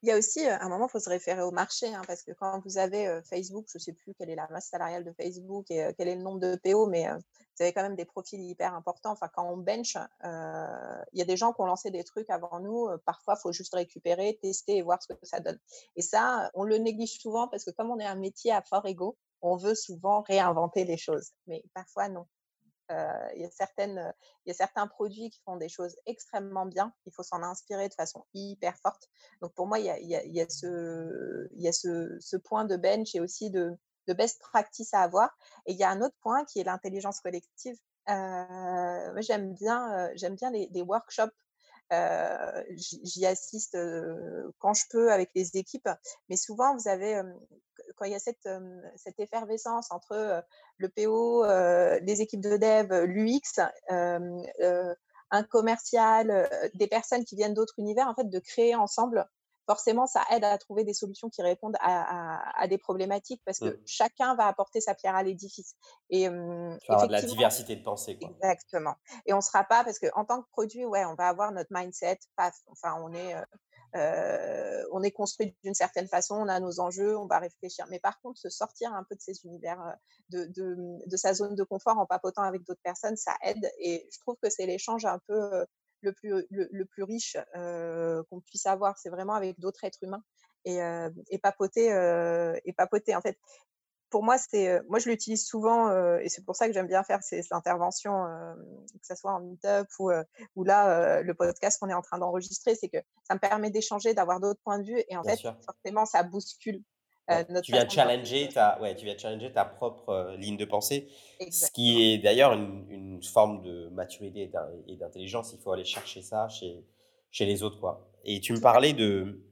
Il y a aussi, à un moment, il faut se référer au marché, hein, parce que quand vous avez Facebook, je ne sais plus quelle est la masse salariale de Facebook et quel est le nombre de PO, mais vous avez quand même des profils hyper importants. Enfin, quand on bench, il y a des gens qui ont lancé des trucs avant nous. parfois, il faut juste récupérer, tester et voir ce que ça donne. Et ça, on le néglige souvent parce que comme on est un métier à fort ego, on veut souvent réinventer les choses. Mais parfois, non il y a certains produits qui font des choses extrêmement bien. Il faut s'en inspirer de façon hyper forte. Donc pour moi, il y a, ce, point de bench et aussi de, best practice à avoir. Et il y a un autre point qui est l'intelligence collective. Euh, j'aime bien, j'aime bien les workshops j'y assiste quand je peux avec les équipes, mais souvent vous avez, quand il y a cette, cette effervescence entre le PO, les équipes de dev, l'UX, un commercial, des personnes qui viennent d'autres univers, en fait, de créer ensemble forcément, ça aide à trouver des solutions qui répondent à, des problématiques parce que mmh. chacun va apporter sa pierre à l'édifice. Et euh, de la diversité de pensée. Quoi. Exactement. Et on ne sera pas parce qu'en tant que produit, ouais, on va avoir notre mindset. enfin, on est, on est construit d'une certaine façon, on a nos enjeux, on va réfléchir. Mais par contre, se sortir un peu de ces univers, de, sa zone de confort en papotant avec d'autres personnes, ça aide. Et je trouve que c'est l'échange un peu le plus, riche qu'on puisse avoir. C'est vraiment avec d'autres êtres humains et, et papoter. et papoter. En fait, pour moi, c'est, moi, je l'utilise souvent et c'est pour ça que j'aime bien faire ces, interventions, que ce soit en meet-up ou, ou là, le podcast qu'on est en train d'enregistrer, c'est que ça me permet d'échanger, d'avoir d'autres points de vue et en fait, forcément, ça bouscule euh, tu, viens challenger ta, ouais, tu viens challenger ta propre ligne de pensée, ce qui est d'ailleurs une, une, forme de maturité et d'intelligence. Il faut aller chercher ça chez, chez les autres. Quoi. Et tu me parlais de,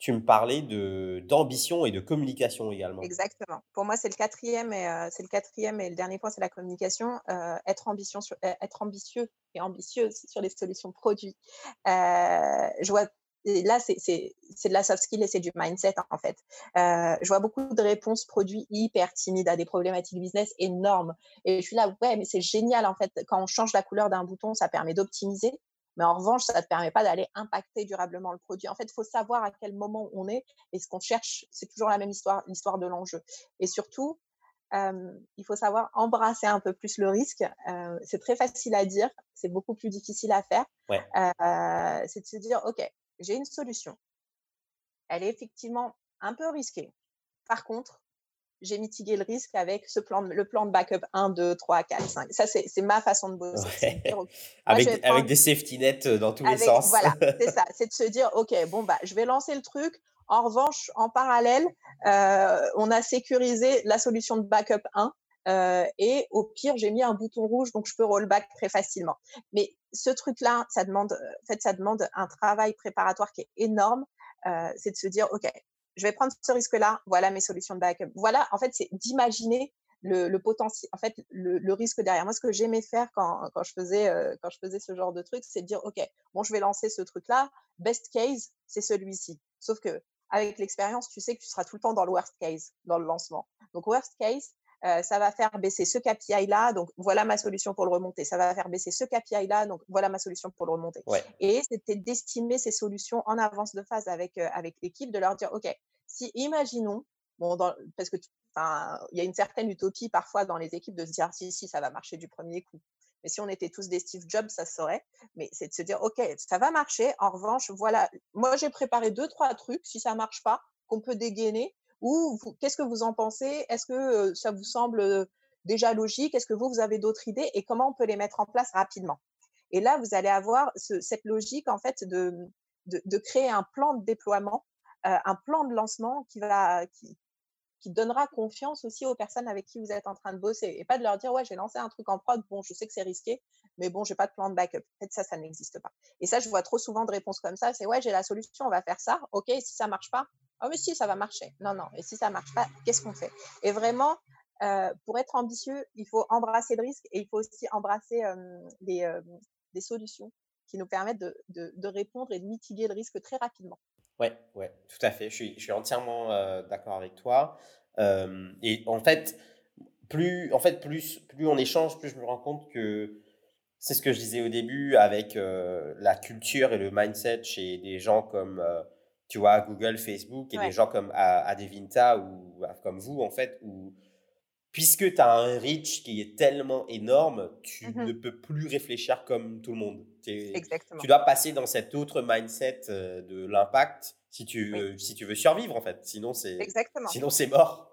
tu me parlais de d'ambition et de communication également. Exactement. Pour moi, c'est le quatrième et c'est le quatrième et le dernier point, c'est la communication. être ambition sur, être ambitieux et ambitieuse sur les solutions produits. je vois et là, c'est de la soft skill et c'est du mindset, en fait. je vois beaucoup de réponses produits hyper timides à des problématiques business énormes. Et je suis là, ouais, mais c'est génial, en fait. Quand on change la couleur d'un bouton, ça permet d'optimiser. Mais en revanche, ça ne te permet pas d'aller impacter durablement le produit. En fait, il faut savoir à quel moment on est et ce qu'on cherche. C'est toujours la même histoire, l'histoire de l'enjeu. Et surtout, il faut savoir embrasser un peu plus le risque. c'est très facile à dire, c'est beaucoup plus difficile à faire. c'est de se dire, OK, j'ai une solution. Elle est effectivement un peu risquée. Par contre, j'ai mitigué le risque avec ce plan, le plan de backup 1, 2, 3, 4, 5. Ça, c'est ma façon de bosser. avec, avec, des safety nets euh, dans tous les sens. Voilà, c'est ça. C'est de se dire, OK, bon, bah, je vais lancer le truc. En revanche, en parallèle, euh, on a sécurisé la solution de backup 1. Euh, et au pire, j'ai mis un bouton rouge, donc je peux rollback très facilement. Mais ce truc-là, ça demande, en fait, ça demande un travail préparatoire qui est énorme. c'est de se dire, OK, je vais prendre ce risque-là, voilà mes solutions de backup. Voilà, en fait, c'est d'imaginer le, potentiel, en fait, le, risque derrière. Moi, ce que j'aimais faire quand, quand, je faisais, euh, quand je faisais ce genre de truc, c'est de dire, OK, bon, je vais lancer ce truc-là. Best case, c'est celui-ci. Sauf que avec l'expérience, tu sais que tu seras tout le temps dans le worst case, dans le lancement. Donc, worst case, euh, ça va faire baisser ce KPI-là, donc voilà ma solution pour le remonter. Ça va faire baisser ce KPI-là, donc voilà ma solution pour le remonter. Et c'était d'estimer ces solutions en avance de phase avec, euh, avec l'équipe, de leur dire, OK, si imaginons, parce que il y a une certaine utopie parfois dans les équipes de se dire, si, si, ça va marcher du premier coup. Mais si on était tous des Steve Jobs, ça serait. Mais c'est de se dire, OK, ça va marcher. En revanche, voilà, moi, j'ai préparé deux, trois trucs. Si ça marche pas, qu'on peut dégainer, ou qu'est-ce que vous en pensez? Est-ce que ça vous semble déjà logique? Est-ce que vous, vous avez d'autres idées? Et comment on peut les mettre en place rapidement? Et là, vous allez avoir cette logique, en fait, de, créer un plan de déploiement, un plan de lancement qui va, qui, qui donnera confiance aussi aux personnes avec qui vous êtes en train de bosser et pas de leur dire ouais j'ai lancé un truc en prod bon je sais que c'est risqué mais bon j'ai pas de plan de backup. Fait ça ça n'existe pas. Et ça je vois trop souvent de réponses comme ça c'est ouais j'ai la solution on va faire ça. Ok si ça marche pas? Oh mais si ça va marcher. Non non et si ça marche pas qu'est-ce qu'on fait? Et vraiment euh, pour être ambitieux il faut embrasser le risque et il faut aussi embrasser des, des solutions qui nous permettent de, de, de, répondre et de mitiguer le risque très rapidement. Ouais, ouais, tout à fait. Je suis, je suis entièrement d'accord avec toi. et en fait, plus, en fait plus, plus on échange, plus je me rends compte que c'est ce que je disais au début avec la culture et le mindset chez des gens comme, tu vois, Google, Facebook et des gens comme Adevinta ou comme vous, en fait, où puisque tu as un reach qui est tellement énorme, tu mmh ne peux plus réfléchir comme tout le monde. Exactement. Tu dois passer dans cet autre mindset euh, de l'impact si tu, euh, si tu veux survivre, en fait. Sinon, c'est, sinon, c'est mort.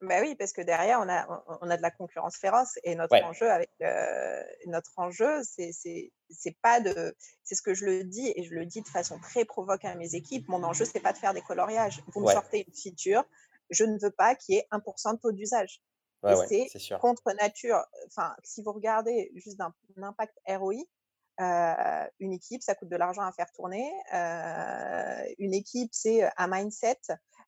Bah oui, parce que derrière, on a, on a de la concurrence féroce et notre enjeu avec euh, notre enjeu, c'est pas de, c'est ce que je le dis et je le dis de façon très provoque à mes équipes. Mon enjeu, c'est pas de faire des coloriages. Vous me sortez une feature, je ne veux pas qu'il y ait 1% de taux d'usage c'est contre nature. Enfin, si vous regardez juste d'un impact ROI, une équipe, ça coûte de l'argent à faire tourner. une équipe, c'est un mindset.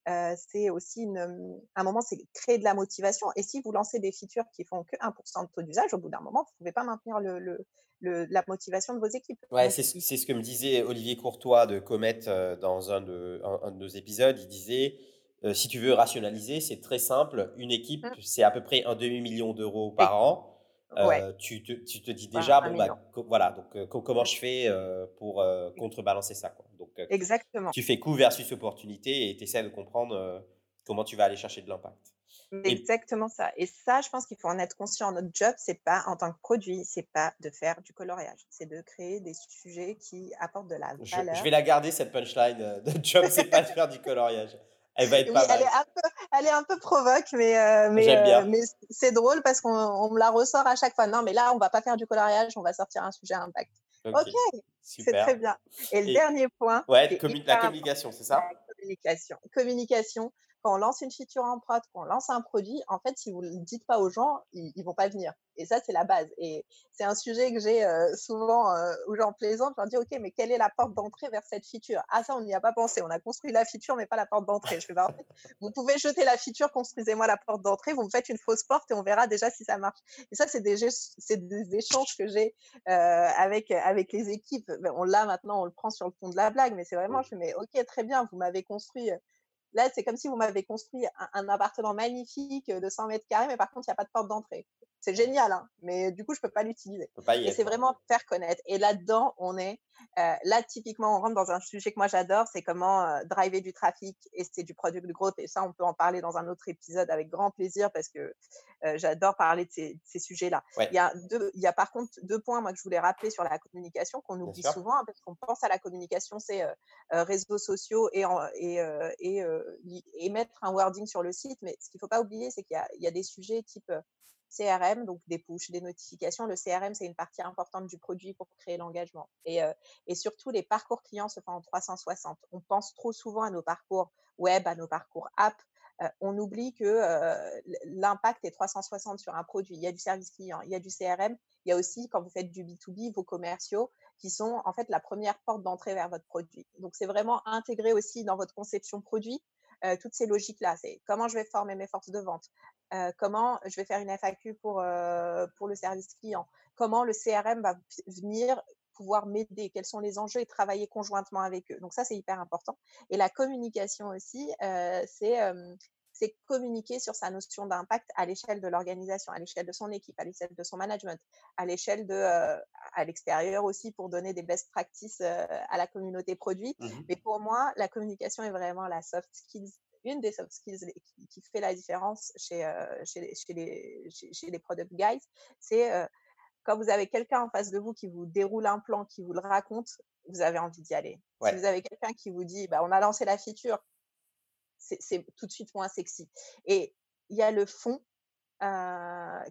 c'est aussi une, un moment, c'est créer de la motivation. Et si vous lancez des features qui font que 1% de taux d'usage, au bout d'un moment, vous ne pouvez pas maintenir le, le, la motivation de vos équipes. Ouais, c'est ce, que me disait Olivier Courtois de Comet dans un de, un de nos épisodes. Il disait euh, si tu veux rationaliser, c'est très simple. Une équipe, mmh. c'est à peu près un demi-million d'euros par an. Euh, tu, te, tu, te, dis déjà, bon, bah, voilà, donc euh, comment je fais pour contrebalancer ça quoi. Donc, Exactement. Tu fais coût versus opportunité et tu essaies de comprendre comment tu vas aller chercher de l'impact. Exactement ça. Et ça, je pense qu'il faut en être conscient. Notre job, c'est pas en tant que produit, c'est pas de faire du coloriage, c'est de créer des sujets qui apportent de la valeur. Je, je vais la garder cette punchline de job, c'est pas de faire du coloriage. Elle va être pas Elle est, un peu, elle est un peu provoque, mais, euh, mais, euh, mais c'est drôle parce qu'on me la ressort à chaque fois. Non, mais là, on va pas faire du coloriage, on va sortir un sujet à impact. Ok, c'est très bien. Et le dernier point. Ouais, la communication, c'est ça? Communication. Communication. Quand on lance une feature en prod, quand on lance un produit, en fait, si vous ne le dites pas aux gens, ils, ne vont pas venir. Et ça, c'est la base. Et c'est un sujet que j'ai souvent où j'en plaisante. Je leur dis, OK, mais quelle est la porte d'entrée vers cette feature? Ah, ça, on n'y a pas pensé. On a construit la feature, mais pas la porte d'entrée. Je fais, bah, en fait, vous pouvez jeter la feature, construisez-moi la porte d'entrée, vous me faites une fausse porte et on verra déjà si ça marche. Et ça, c'est des, des échanges que j'ai avec, avec les équipes. On l'a maintenant, on le prend sur le fond de la blague, mais c'est vraiment, je fais, mais OK, très bien, vous m'avez construit Là, c'est comme si vous m'avez construit un, appartement magnifique de 100 mètres carrés, mais par contre, il n'y a pas de porte d'entrée. C'est génial, hein, mais du coup, je ne peux pas l'utiliser. Et c'est vraiment faire connaître. Et là-dedans, on est, là, typiquement, on rentre dans un sujet que moi j'adore, c'est comment driver du trafic et c'est du product growth. Et ça, on peut en parler dans un autre épisode avec grand plaisir parce que j'adore parler de ces, sujets-là. Il, y a il y a par contre deux points moi, que je voulais rappeler sur la communication qu'on oublie souvent hein, parce qu'on pense à la communication, c'est réseaux sociaux et, et, et et mettre un wording sur le site. Mais ce qu'il ne faut pas oublier, c'est qu'il y, a des sujets type CRM, donc des push, des notifications. Le CRM, c'est une partie importante du produit pour créer l'engagement. Et, et, surtout, les parcours clients se font en 360. On pense trop souvent à nos parcours web, à nos parcours app. on oublie que l'impact est 360 sur un produit. Il y a du service client, il y a du CRM, il y a aussi, quand vous faites du B2B, vos commerciaux qui sont en fait la première porte d'entrée vers votre produit. Donc, c'est vraiment intégré aussi dans votre conception produit toutes ces logiques-là. C'est comment je vais former mes forces de vente, comment je vais faire une FAQ pour, pour le service client, comment le CRM va venir pouvoir m'aider, quels sont les enjeux et travailler conjointement avec eux? Donc ça, c'est hyper important. Et la communication aussi, c'est c'est communiquer sur sa notion d'impact à l'échelle de l'organisation, à l'échelle de son équipe, à l'échelle de son management, à l'échelle de, à l'extérieur aussi pour donner des best practices à la communauté produit. Mmh Mais pour moi, la communication est vraiment la soft skills une des soft skills qui, fait la différence chez, chez, chez, les, chez, les product guys, c'est quand vous avez quelqu'un en face de vous qui vous déroule un plan, qui vous le raconte, vous avez envie d'y aller. Si vous avez quelqu'un qui vous dit, bah, on a lancé la feature, c'est tout de suite moins sexy. Et il y a le fond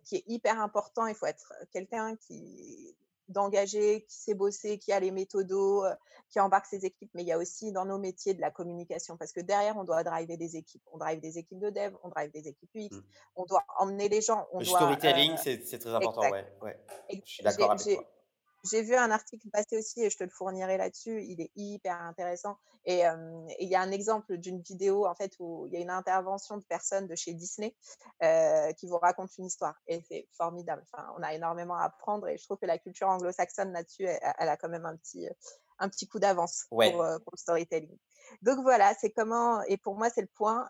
qui est hyper important. Il faut être quelqu'un qui d'engagé, qui sait bosser, qui a les méthodos, qui embarque ses équipes. Mais il y a aussi dans nos métiers de la communication parce que derrière, on doit driver des équipes. On drive des équipes de dev, on drive des équipes UX, mmh. on doit emmener les gens. On le doit, storytelling, c'est très important. Ouais, ouais. Je suis d'accord avec toi. J'ai vu un article passer aussi et je te le fournirai là-dessus. Il est hyper intéressant. Et il y a un exemple d'une vidéo en fait où il y a une intervention de personnes de chez Disney qui vous racontent une histoire. Et c'est formidable. Enfin, on a énormément à apprendre et je trouve que la culture anglo-saxonne là-dessus, elle, a quand même un petit, un petit coup d'avance pour, pour, le storytelling. Donc voilà, c'est comment, et pour moi c'est le point,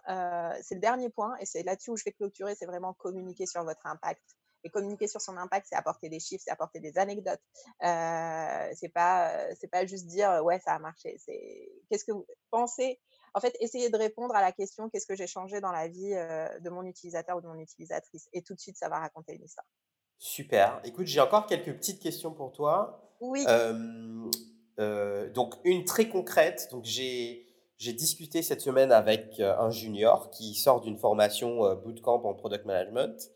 c'est le dernier point, et c'est là-dessus où je vais clôturer, c'est vraiment communiquer sur votre impact. Et communiquer sur son impact, c'est apporter des chiffres, c'est apporter des anecdotes. Euh, c'est pas, c'est pas juste dire ouais ça a marché. C'est qu'est-ce que vous pensez? En fait, essayez de répondre à la question qu'est-ce que j'ai changé dans la vie de mon utilisateur ou de mon utilisatrice. Et tout de suite, ça va raconter une histoire. Super. Écoute, j'ai encore quelques petites questions pour toi. Oui. Euh, donc une très concrète. Donc j'ai j'ai discuté cette semaine avec un junior qui sort d'une formation bootcamp en product management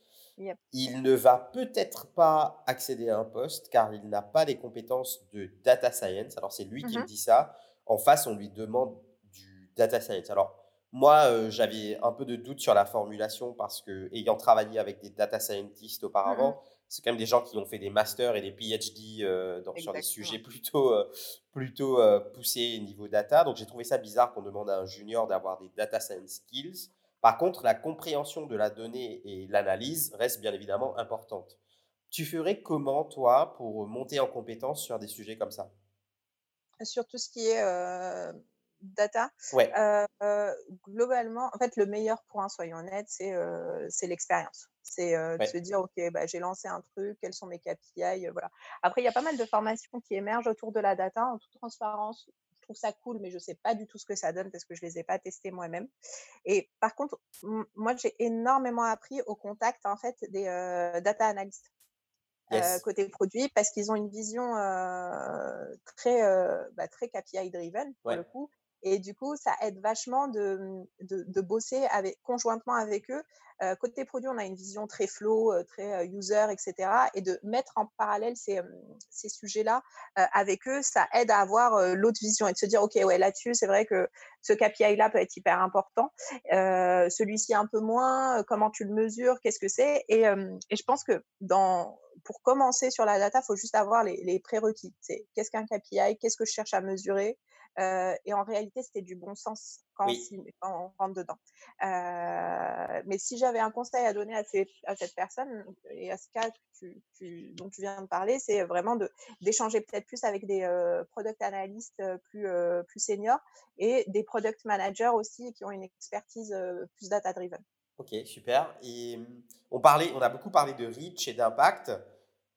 il ne va peut-être pas accéder à un poste car il n'a pas les compétences de data science. Alors, c'est lui qui me mmh dit ça. En face, on lui demande du data science. Alors, moi, euh, j'avais un peu de doute sur la formulation parce que, ayant travaillé avec des data scientists auparavant, mmh c'est quand même des gens qui ont fait des masters et des PhD euh, sur des sujets plutôt, euh, plutôt poussés niveau data. Donc, j'ai trouvé ça bizarre qu'on demande à un junior d'avoir des data science skills. Par contre, la compréhension de la donnée et l'analyse reste bien évidemment importante. Tu ferais comment, toi, pour monter en compétence sur des sujets comme ça? Sur tout ce qui est euh, data ouais. Euh, globalement, en fait, le meilleur point, soyons honnêtes, c'est euh, l'expérience. C'est de se dire, OK, bah, j'ai lancé un truc, quels sont mes KPI voilà. Après, il y a pas mal de formations qui émergent autour de la data en toute transparence trouve ça cool, mais je ne sais pas du tout ce que ça donne parce que je ne les ai pas testés moi-même. Et par contre, moi, j'ai énormément appris au contact en fait des data analysts. côté produit parce qu'ils ont une vision très, bah, très KPI driven pour le coup Et du coup, ça aide vachement de, de, de bosser conjointement avec eux. Euh, côté produit, on a une vision très flow, euh, très euh, user, etc. Et de mettre en parallèle ces, ces sujets-là avec eux, ça aide à avoir l'autre vision et de se dire, OK, ouais, là-dessus, c'est vrai que ce KPI-là peut être hyper important. Celui-ci un peu moins, comment tu le mesures, qu'est-ce que c'est? Et, et, je pense que dans, pour commencer sur la data, il faut juste avoir les, les prérequis. Qu'est-ce qu'un KPI, qu'est-ce que je cherche à mesurer, euh, et en réalité, c'était du bon sens quand, on, rentre dedans. Euh, mais si j'avais un conseil à donner à, à, cette personne et à ce cas dont tu viens de parler, c'est vraiment d'échanger peut-être plus avec des euh, product analystes plus, plus seniors et des product managers aussi qui ont une expertise plus data-driven. Ok, super. Et on, parlait, on a beaucoup parlé de reach et d'impact.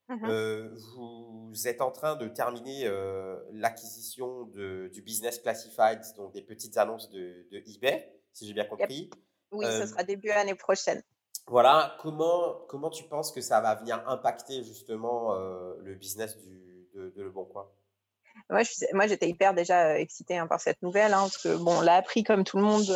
Mmh euh, vous êtes en train de terminer euh, l'acquisition du business classified, donc des petites annonces de, eBay, si j'ai bien compris. Oui, ce sera début année prochaine. Voilà, comment, comment tu penses que ça va venir impacter justement le business du, de, de Le Bon Coin? Moi, j'étais hyper déjà excitée hein, par cette nouvelle, hein, parce que bon, on l'a appris comme tout le monde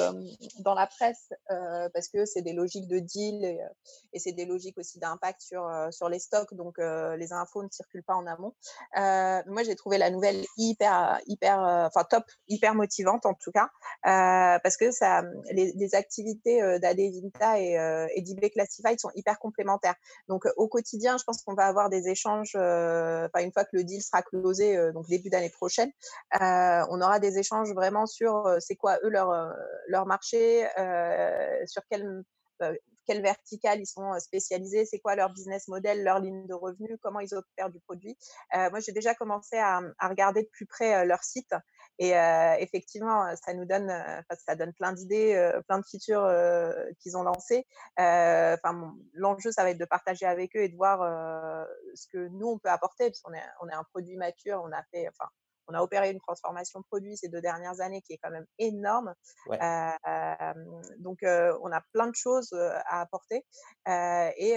dans la presse, parce que c'est des logiques de deal et, c'est des logiques aussi d'impact sur sur les stocks, donc les infos ne circulent pas en amont. moi, j'ai trouvé la nouvelle hyper hyper, enfin top, hyper motivante en tout cas, parce que ça, les, activités d'Adevinta et, et d'eBay Classified sont hyper complémentaires. Donc au quotidien, je pense qu'on va avoir des échanges, enfin une fois que le deal sera closé, donc début d'année prochaine, euh, on aura des échanges vraiment sur euh, c'est quoi eux leur, euh, leur marché, sur quel quelle verticale ils sont spécialisés, c'est quoi leur business model, leur ligne de revenus, comment ils opèrent du produit. moi, j'ai déjà commencé à, regarder de plus près leur site et effectivement, ça nous donne, ça donne plein d'idées, plein de features qu'ils ont lancées. Enfin, l'enjeu, ça va être de partager avec eux et de voir ce que nous on peut apporter, parce qu'on est, on est un produit mature, on a fait, enfin, on a opéré une transformation produit ces deux dernières années qui est quand même énorme. donc, on a plein de choses à apporter. et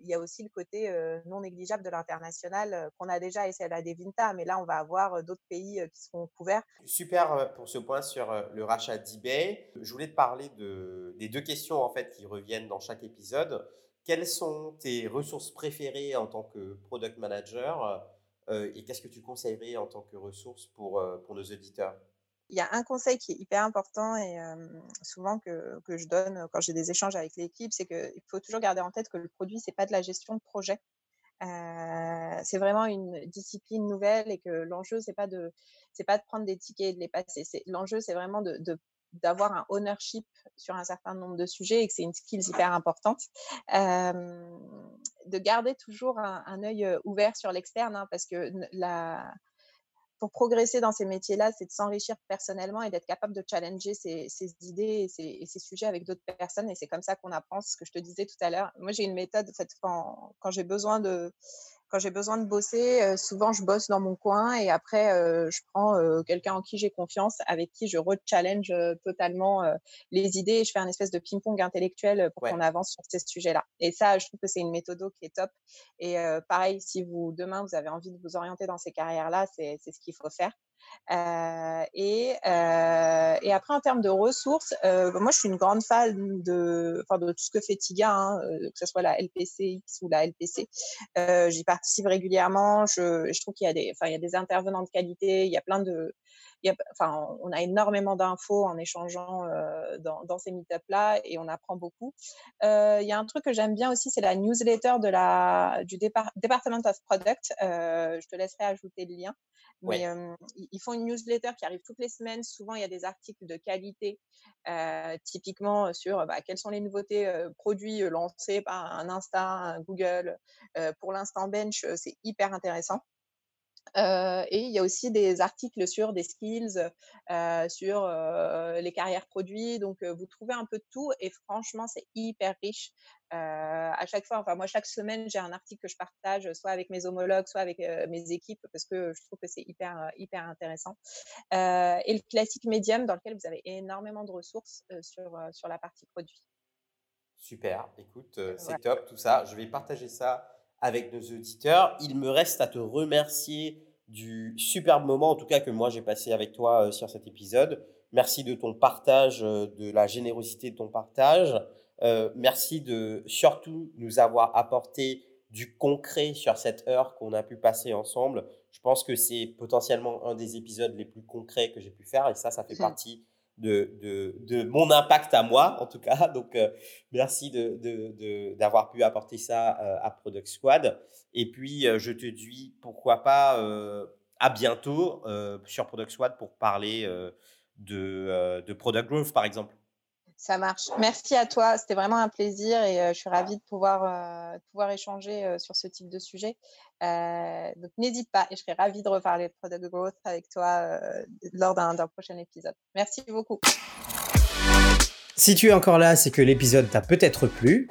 il y a aussi le côté non négligeable de l'international qu'on a déjà essayé à Devinta, mais là, on va avoir d'autres pays qui seront couverts. Super pour ce point sur le rachat d'eBay. Je voulais te parler de, des deux questions en fait qui reviennent dans chaque épisode. Quelles sont tes ressources préférées en tant que product manager euh, et qu'est-ce que tu conseillerais en tant que ressource pour, euh, pour nos auditeurs? Il y a un conseil qui est hyper important et souvent que, que, je donne quand j'ai des échanges avec l'équipe, c'est qu'il faut toujours garder en tête que le produit, c'est pas de la gestion de projet. Euh, c'est vraiment une discipline nouvelle et que l'enjeu, c'est pas de, c'est pas de prendre des tickets et de les passer. L'enjeu, c'est vraiment de d'avoir un ownership sur un certain nombre de sujets et que c'est une skill hyper importante. de garder toujours un, œil ouvert sur l'externe hein, parce que la, pour progresser dans ces métiers-là, c'est de s'enrichir personnellement et d'être capable de challenger ses, idées et ses, sujets avec d'autres personnes. Et c'est comme ça qu'on apprend ce que je te disais tout à l'heure. Moi, j'ai une méthode, en fait, quand, quand j'ai besoin de, quand j'ai besoin de bosser, euh, souvent je bosse dans mon coin et après euh, je prends euh, quelqu'un en qui j'ai confiance, avec qui je re-challenge totalement les idées et je fais un espèce de ping-pong intellectuel pour qu'on avance sur ces sujets-là. Et ça, je trouve que c'est une méthode qui est top. Et pareil, si vous demain vous avez envie de vous orienter dans ces carrières-là, c'est ce qu'il faut faire. Euh, et, euh, et, après, en termes de ressources, euh, moi, je suis une grande fan de, enfin, de tout ce que fait TIGA, hein, que ce soit la LPCX ou la LPC. J'y participe régulièrement. Je, je trouve qu'il y, a des, y a des intervenants de qualité, il y a plein de, enfin, on a énormément d'infos en échangeant euh, dans, dans, ces meetups-là et on apprend beaucoup. Euh, il y a un truc que j'aime bien aussi, c'est la newsletter de la, du Department of Product. Euh, je te laisserai ajouter le lien. Mais ils font une newsletter qui arrive toutes les semaines. Souvent, il y a des articles de qualité, typiquement sur bah, quelles sont les nouveautés produits lancés par un Insta, un Google. pour l'instant, Bench, c'est hyper intéressant. Euh, et il y a aussi des articles sur des skills, euh, sur euh, les carrières produits. Donc, vous trouvez un peu de tout et franchement, c'est hyper riche. à chaque fois, enfin moi, chaque semaine, j'ai un article que je partage, soit avec mes homologues, soit avec mes équipes, parce que je trouve que c'est hyper, hyper intéressant. et le classique médium, dans lequel vous avez énormément de ressources sur, sur la partie produit. Super, écoute, c'est top tout ça. Je vais partager ça avec nos auditeurs. Il me reste à te remercier du superbe moment, en tout cas que moi j'ai passé avec toi sur cet épisode. Merci de ton partage, de la générosité de ton partage. merci de surtout nous avoir apporté du concret sur cette heure qu'on a pu passer ensemble. Je pense que c'est potentiellement un des épisodes les plus concrets que j'ai pu faire et ça, ça fait partie de, de, de, mon impact à moi, en tout cas. Donc, euh, merci d'avoir de, pu apporter ça euh, à Product Squad. Et puis, euh, je te dis, pourquoi pas à bientôt sur Product Squad pour parler de, de Product Growth, par exemple. Ça marche. Merci à toi. C'était vraiment un plaisir et euh, je suis ravie de pouvoir, euh, pouvoir échanger euh, sur ce type de sujet. donc, n'hésite pas et je serai ravie de reparler de Product Growth avec toi lors d'un prochain épisode. Merci beaucoup. Si tu es encore là, c'est que l'épisode t'a peut-être plu.